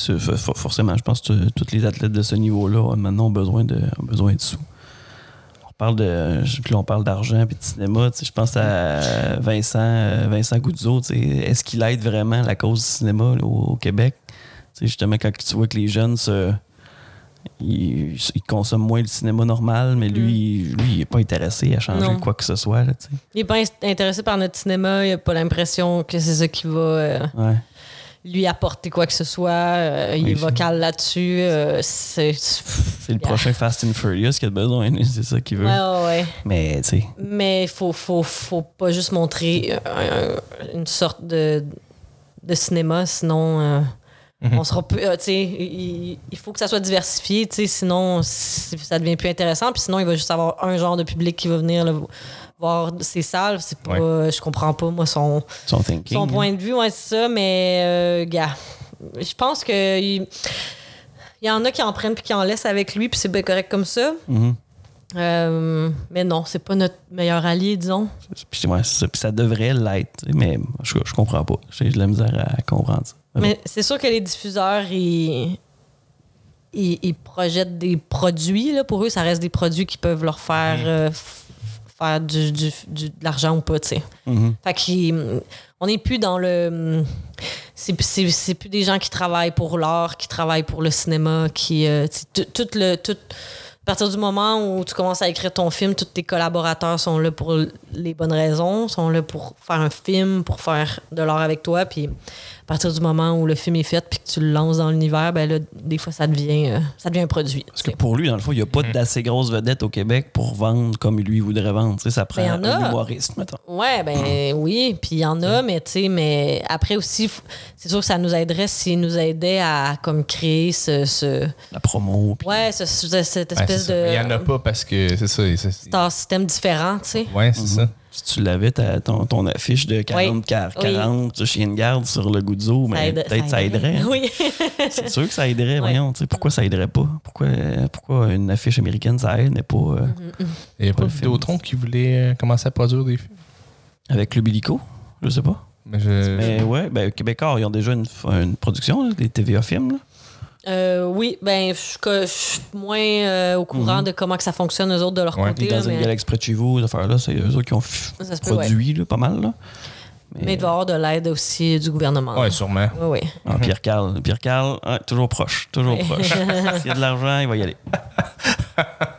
forcément. Je pense que tous les athlètes de ce niveau-là, euh, maintenant, ont besoin de, ont besoin de sous. On parle de, là, on parle d'argent puis de cinéma. Je pense à Vincent, euh, Vincent Goudzo. Est-ce qu'il aide vraiment la cause du cinéma là, au, Québec? Justement, quand tu vois que les jeunes se, ils, ils consomment moins le cinéma normal, mais lui, lui il n'est pas intéressé à changer Non. quoi que ce soit. Là. Il est pas int- intéressé par notre cinéma. Il a pas l'impression que c'est ça qui va euh, ouais. Lui apporter quoi que ce soit. Euh, il est vocal là-dessus. Euh, c'est. Le Yeah. prochain Fast and Furious qu'il a besoin. C'est ça qu'il veut. Ouais, ouais, ouais. Mais tu sais, Mais il faut, faut, faut pas juste montrer un- une sorte de, de cinéma, sinon euh, On sera plus, tu sais, il, il faut que ça soit diversifié, tu sais, sinon ça devient plus intéressant. Puis sinon, il va juste avoir un genre de public qui va venir voir ces salles. C'est pas, je comprends pas moi son, Son thinking. son hein. point de vue, ouais, c'est ça. Mais euh, gars, je pense que il, il y en a qui en prennent puis qui en laissent avec lui, puis c'est bien correct comme ça. Mhm. Euh, mais non, c'est pas notre meilleur allié, disons. Puis, ouais, c'est ça. Puis ça devrait l'être. Mais je, je comprends pas. J'ai de la misère à comprendre ça. Mais c'est sûr que les diffuseurs, ils, ils, ils projettent des produits. Là. Pour eux, ça reste des produits qui peuvent leur faire, euh, f- faire du, du- du- de l'argent ou pas, tu sais. Mhm. Fait on n'est plus dans le. C'est, c'est, c'est plus des gens qui travaillent pour l'art, qui travaillent pour le cinéma, qui. euh, tout, tout le. Tout, à partir du moment où tu commences à écrire ton film, tous tes collaborateurs sont là pour les bonnes raisons, sont là pour faire un film, pour faire de l'art avec toi. Puis partir du moment où le film est fait puis que tu le lances dans l'univers, ben là, des fois, ça devient, euh, ça devient un produit. Parce que pour lui, dans le fond, il n'y a pas d'assez grosse vedette au Québec pour vendre comme lui voudrait vendre. Tu sais, ça prend Ben, y en un a. humoriste, mettons. Ouais, ben oui, puis il y en a, mais tu sais, mais après aussi, c'est sûr que ça nous aiderait s'ils nous aidaient à comme créer ce, ce La promo. puis- ouais, ce- ce- cette espèce. Mais Il n'y en a de pas parce que c'est ça. c'est- star système différent, tu sais. Ouais, c'est ça. Si tu l'avais, ta- ton, ton affiche de 40, 40, Oui. 40 chien de garde sur le goudzo, mais aide- peut-être ça aiderait. hein. Oui. C'est sûr que ça aiderait, voyons. Pourquoi ça aiderait pas? Pourquoi, pourquoi une affiche américaine, ça aide, mais pas euh, Il n'y a pas le Vidéotron qui voulait euh, commencer à produire des films? avec Club Illico? Je sais pas. Mais je, Mais ouais, ben, Québécois, ils ont déjà une, une production, là, des TVA films. Là. Euh, oui, ben je suis moins euh, au courant de comment que ça fonctionne eux autres de leur Ouais. côté. Dans là, une mais, galaxie près de chez vous, affaires-là, c'est eux autres qui ont se peut, produit là, pas mal. Là. mais il doit y avoir de l'aide aussi du gouvernement. ouais, sûrement. Oui, oui. Ah, Pierre Carl, Pierre Carl, ouais, toujours proche, toujours Ouais. proche. S'il y a de l'argent, il va y aller.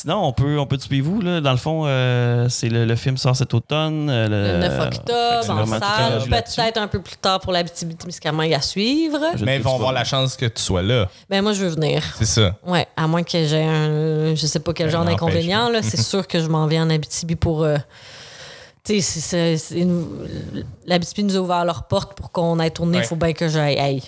Sinon, on peut, on peut suivre vous. Là? Dans le fond, euh, c'est le, le film sort cet automne. euh, Le 9 c'est octobre, en salle, peut-être un peu plus tard pour la témiscamingue à suivre. Je Mais ils vont avoir la chance que tu sois là. Ben moi, je veux venir. C'est ça. Ouais, à moins que j'ai un. Je sais pas quel Un genre d'inconvénient. C'est sûr que je m'en vais en Abitibi pour. euh, tu sais, c'est- c'est- c'est une- l'Abitibi nous a ouvert leurs portes pour qu'on aille tourner. Il Ouais. faut bien que j'aille. Hey.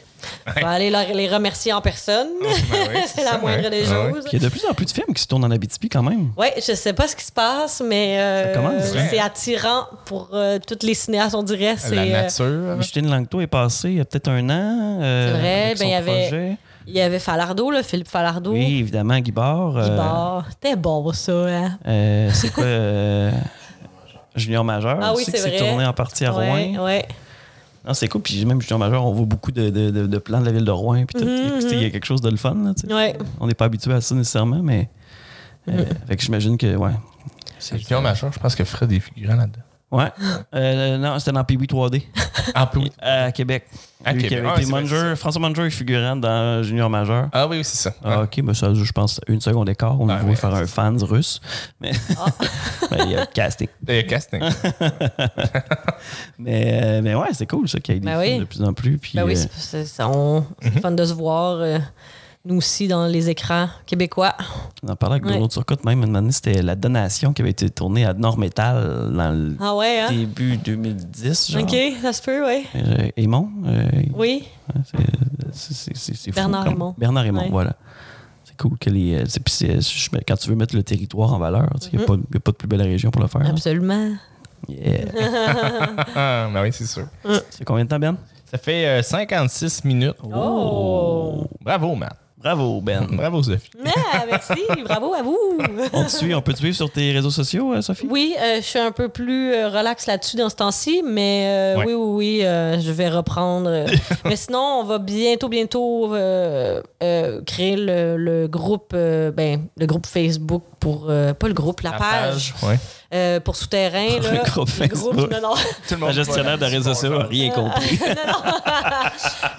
Je vais aller leur- les remercier en personne. c'est la ça, moindre ouais. des Ah ouais. choses. Il y a de plus en plus de films qui se tournent en Abitibi quand même. Ouais, je sais pas ce qui se passe, mais euh, c'est attirant pour euh, toutes les cinéastes, on dirait. C'est, La euh, nature. Justine Langto est passé il y a peut-être un an. euh, C'est vrai, ben, son il y avait- projet. il y avait Falardeau, là, Philippe Falardeau. Oui, évidemment, euh, Guy Barre. C'était bon, ça, hein? euh, c'est quoi euh, Junior Majeur Ah oui, aussi, c'est qui s'est tourné en partie à ouais, Rouen. ouais. Non, c'est cool. Puis même Junior Majeur, on voit beaucoup de, de- de- de plans de la ville de Rouen. Puis. Mhm, sais, il y a quelque chose de le fun. Là. Ouais. On n'est pas habitué à ça nécessairement, mais. euh, fait que j'imagine que, ouais. C'est film majeur, je pense que Fred est figurant là-dedans. Ouais. Euh, non, c'était dans PB 3D En plus. à Québec. À Lui qui avait Ah, été vrai, Munger- François Munger est figurant dans Junior Majeur. Ah oui, oui, c'est ça. Ah, ok, mais ça, je pense, une seconde d'écart. On Ah, voulait ouais. faire un fans russe. Mais Ben, il y a le casting. Il y a casting. Mais, euh, mais ouais, c'est cool ça qu'il y ait des Ben films oui. de plus en plus. Puis, Ben oui, euh, c'est- on- c'est fun de se voir, euh, nous aussi, dans les écrans québécois. on en parlait avec Ouais. Bruno Turcotte même. Une année, c'était la donation qui avait été tournée à Nord Metal dans le Ah ouais, hein? début 2010. Genre. OK, ça se peut, oui. Euh, Aymon, euh, Oui. c'est- c'est- c'est c'est fou. Bernard comme- Aymon. Bernard Aymon, Ouais. voilà. C'est cool que les. euh, c'est- c'est- quand tu veux mettre le territoire en valeur, il n'y a, Mhm. pas- y a pas de plus belle région pour le faire. là. Absolument. Yeah. ah, ben oui, c'est sûr. Fait combien de temps, Ben? Ça fait euh, 56 minutes. Oh! Bravo, Matt. Bravo, Ben. Bravo, Sophie. Ah, merci, bravo à vous. on te suit, on peut te suivre sur tes réseaux sociaux, euh, Sophie? Oui, euh, je suis un peu plus euh, relax là-dessus dans ce temps-ci, mais euh, Ouais. oui, oui, oui, euh, je vais reprendre. mais sinon, on va bientôt, bientôt euh, euh, créer le, le groupe, euh, ben, le groupe Facebook pour euh, pas le groupe, la, page, Ouais. Euh, pour souterrain. Pour là. le groupe Facebook. non, non. Tout le La gestionnaire de réseaux sociaux n'a rien compris. non, non.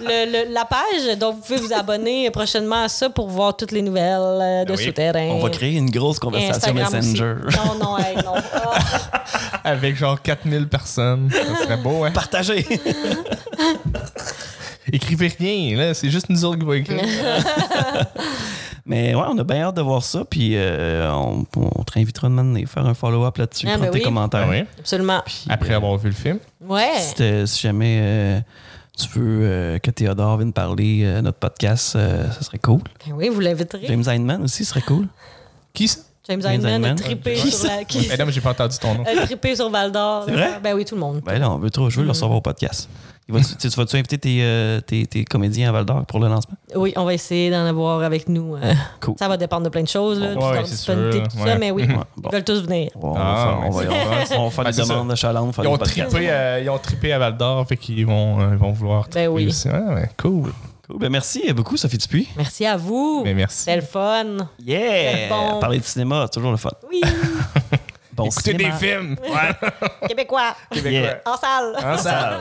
Le- le- la page, donc vous pouvez vous abonner prochainement à ça pour voir toutes les nouvelles euh, de oui. souterrain. On va créer une grosse conversation Instagram Messenger. aussi. Non, non, hey, non. Ah. Avec genre 4000 personnes. Ça serait beau, hein? Partagez! Écrivez rien, là. C'est juste nous autres qui va écrire. Mais ouais, on a bien hâte de voir ça. Puis euh, on, on te réinvitera de mener, faire un follow-up là-dessus, Ah, prendre ben tes oui. commentaires. Ah oui? Absolument. Puis, Après euh, avoir vu le film? Ouais. si, jamais euh, tu veux euh, que Théodore vienne parler euh, à notre podcast, euh, ça serait cool. Ben oui, vous l'inviterez. James Heinemann aussi serait cool. Qui ça? James Hyndman a trippé Qui sur la. qui- Eh non, mais j'ai pas entendu ton nom. a trippé sur Val d'Or. C'est vrai? Ben oui, tout le monde. Ben là, on veut trop, je veux le recevoir au podcast. Tu, tu vas-tu inviter tes, euh, tes, tes comédiens à Val d'Or pour le lancement? Oui, on va essayer d'en avoir avec nous. euh, Cool. Ça va dépendre de plein de choses, là, Ouais, de leur c'est disponibilité, sûr, tout ouais. ça, mais oui, Ouais, ils veulent tous venir. On, Ah, va, faire- on va- ouais, on va- on va faire Ben, des demandes à Chaland, faire Ils ont, trippé, euh, ils ont trippé à Val d'Or, fait qu'ils vont, euh, ils vont vouloir Ben oui. aussi. Ah, ouais, cool. Cool. Ben, merci beaucoup, Sophie Dupuis. Merci à vous. Mais merci. C'est le fun. Yeah! bon. Parler de cinéma, toujours le fun. Oui, Bon cinéma. des films. Québécois. Québécois. Yeah. En salle. En salle.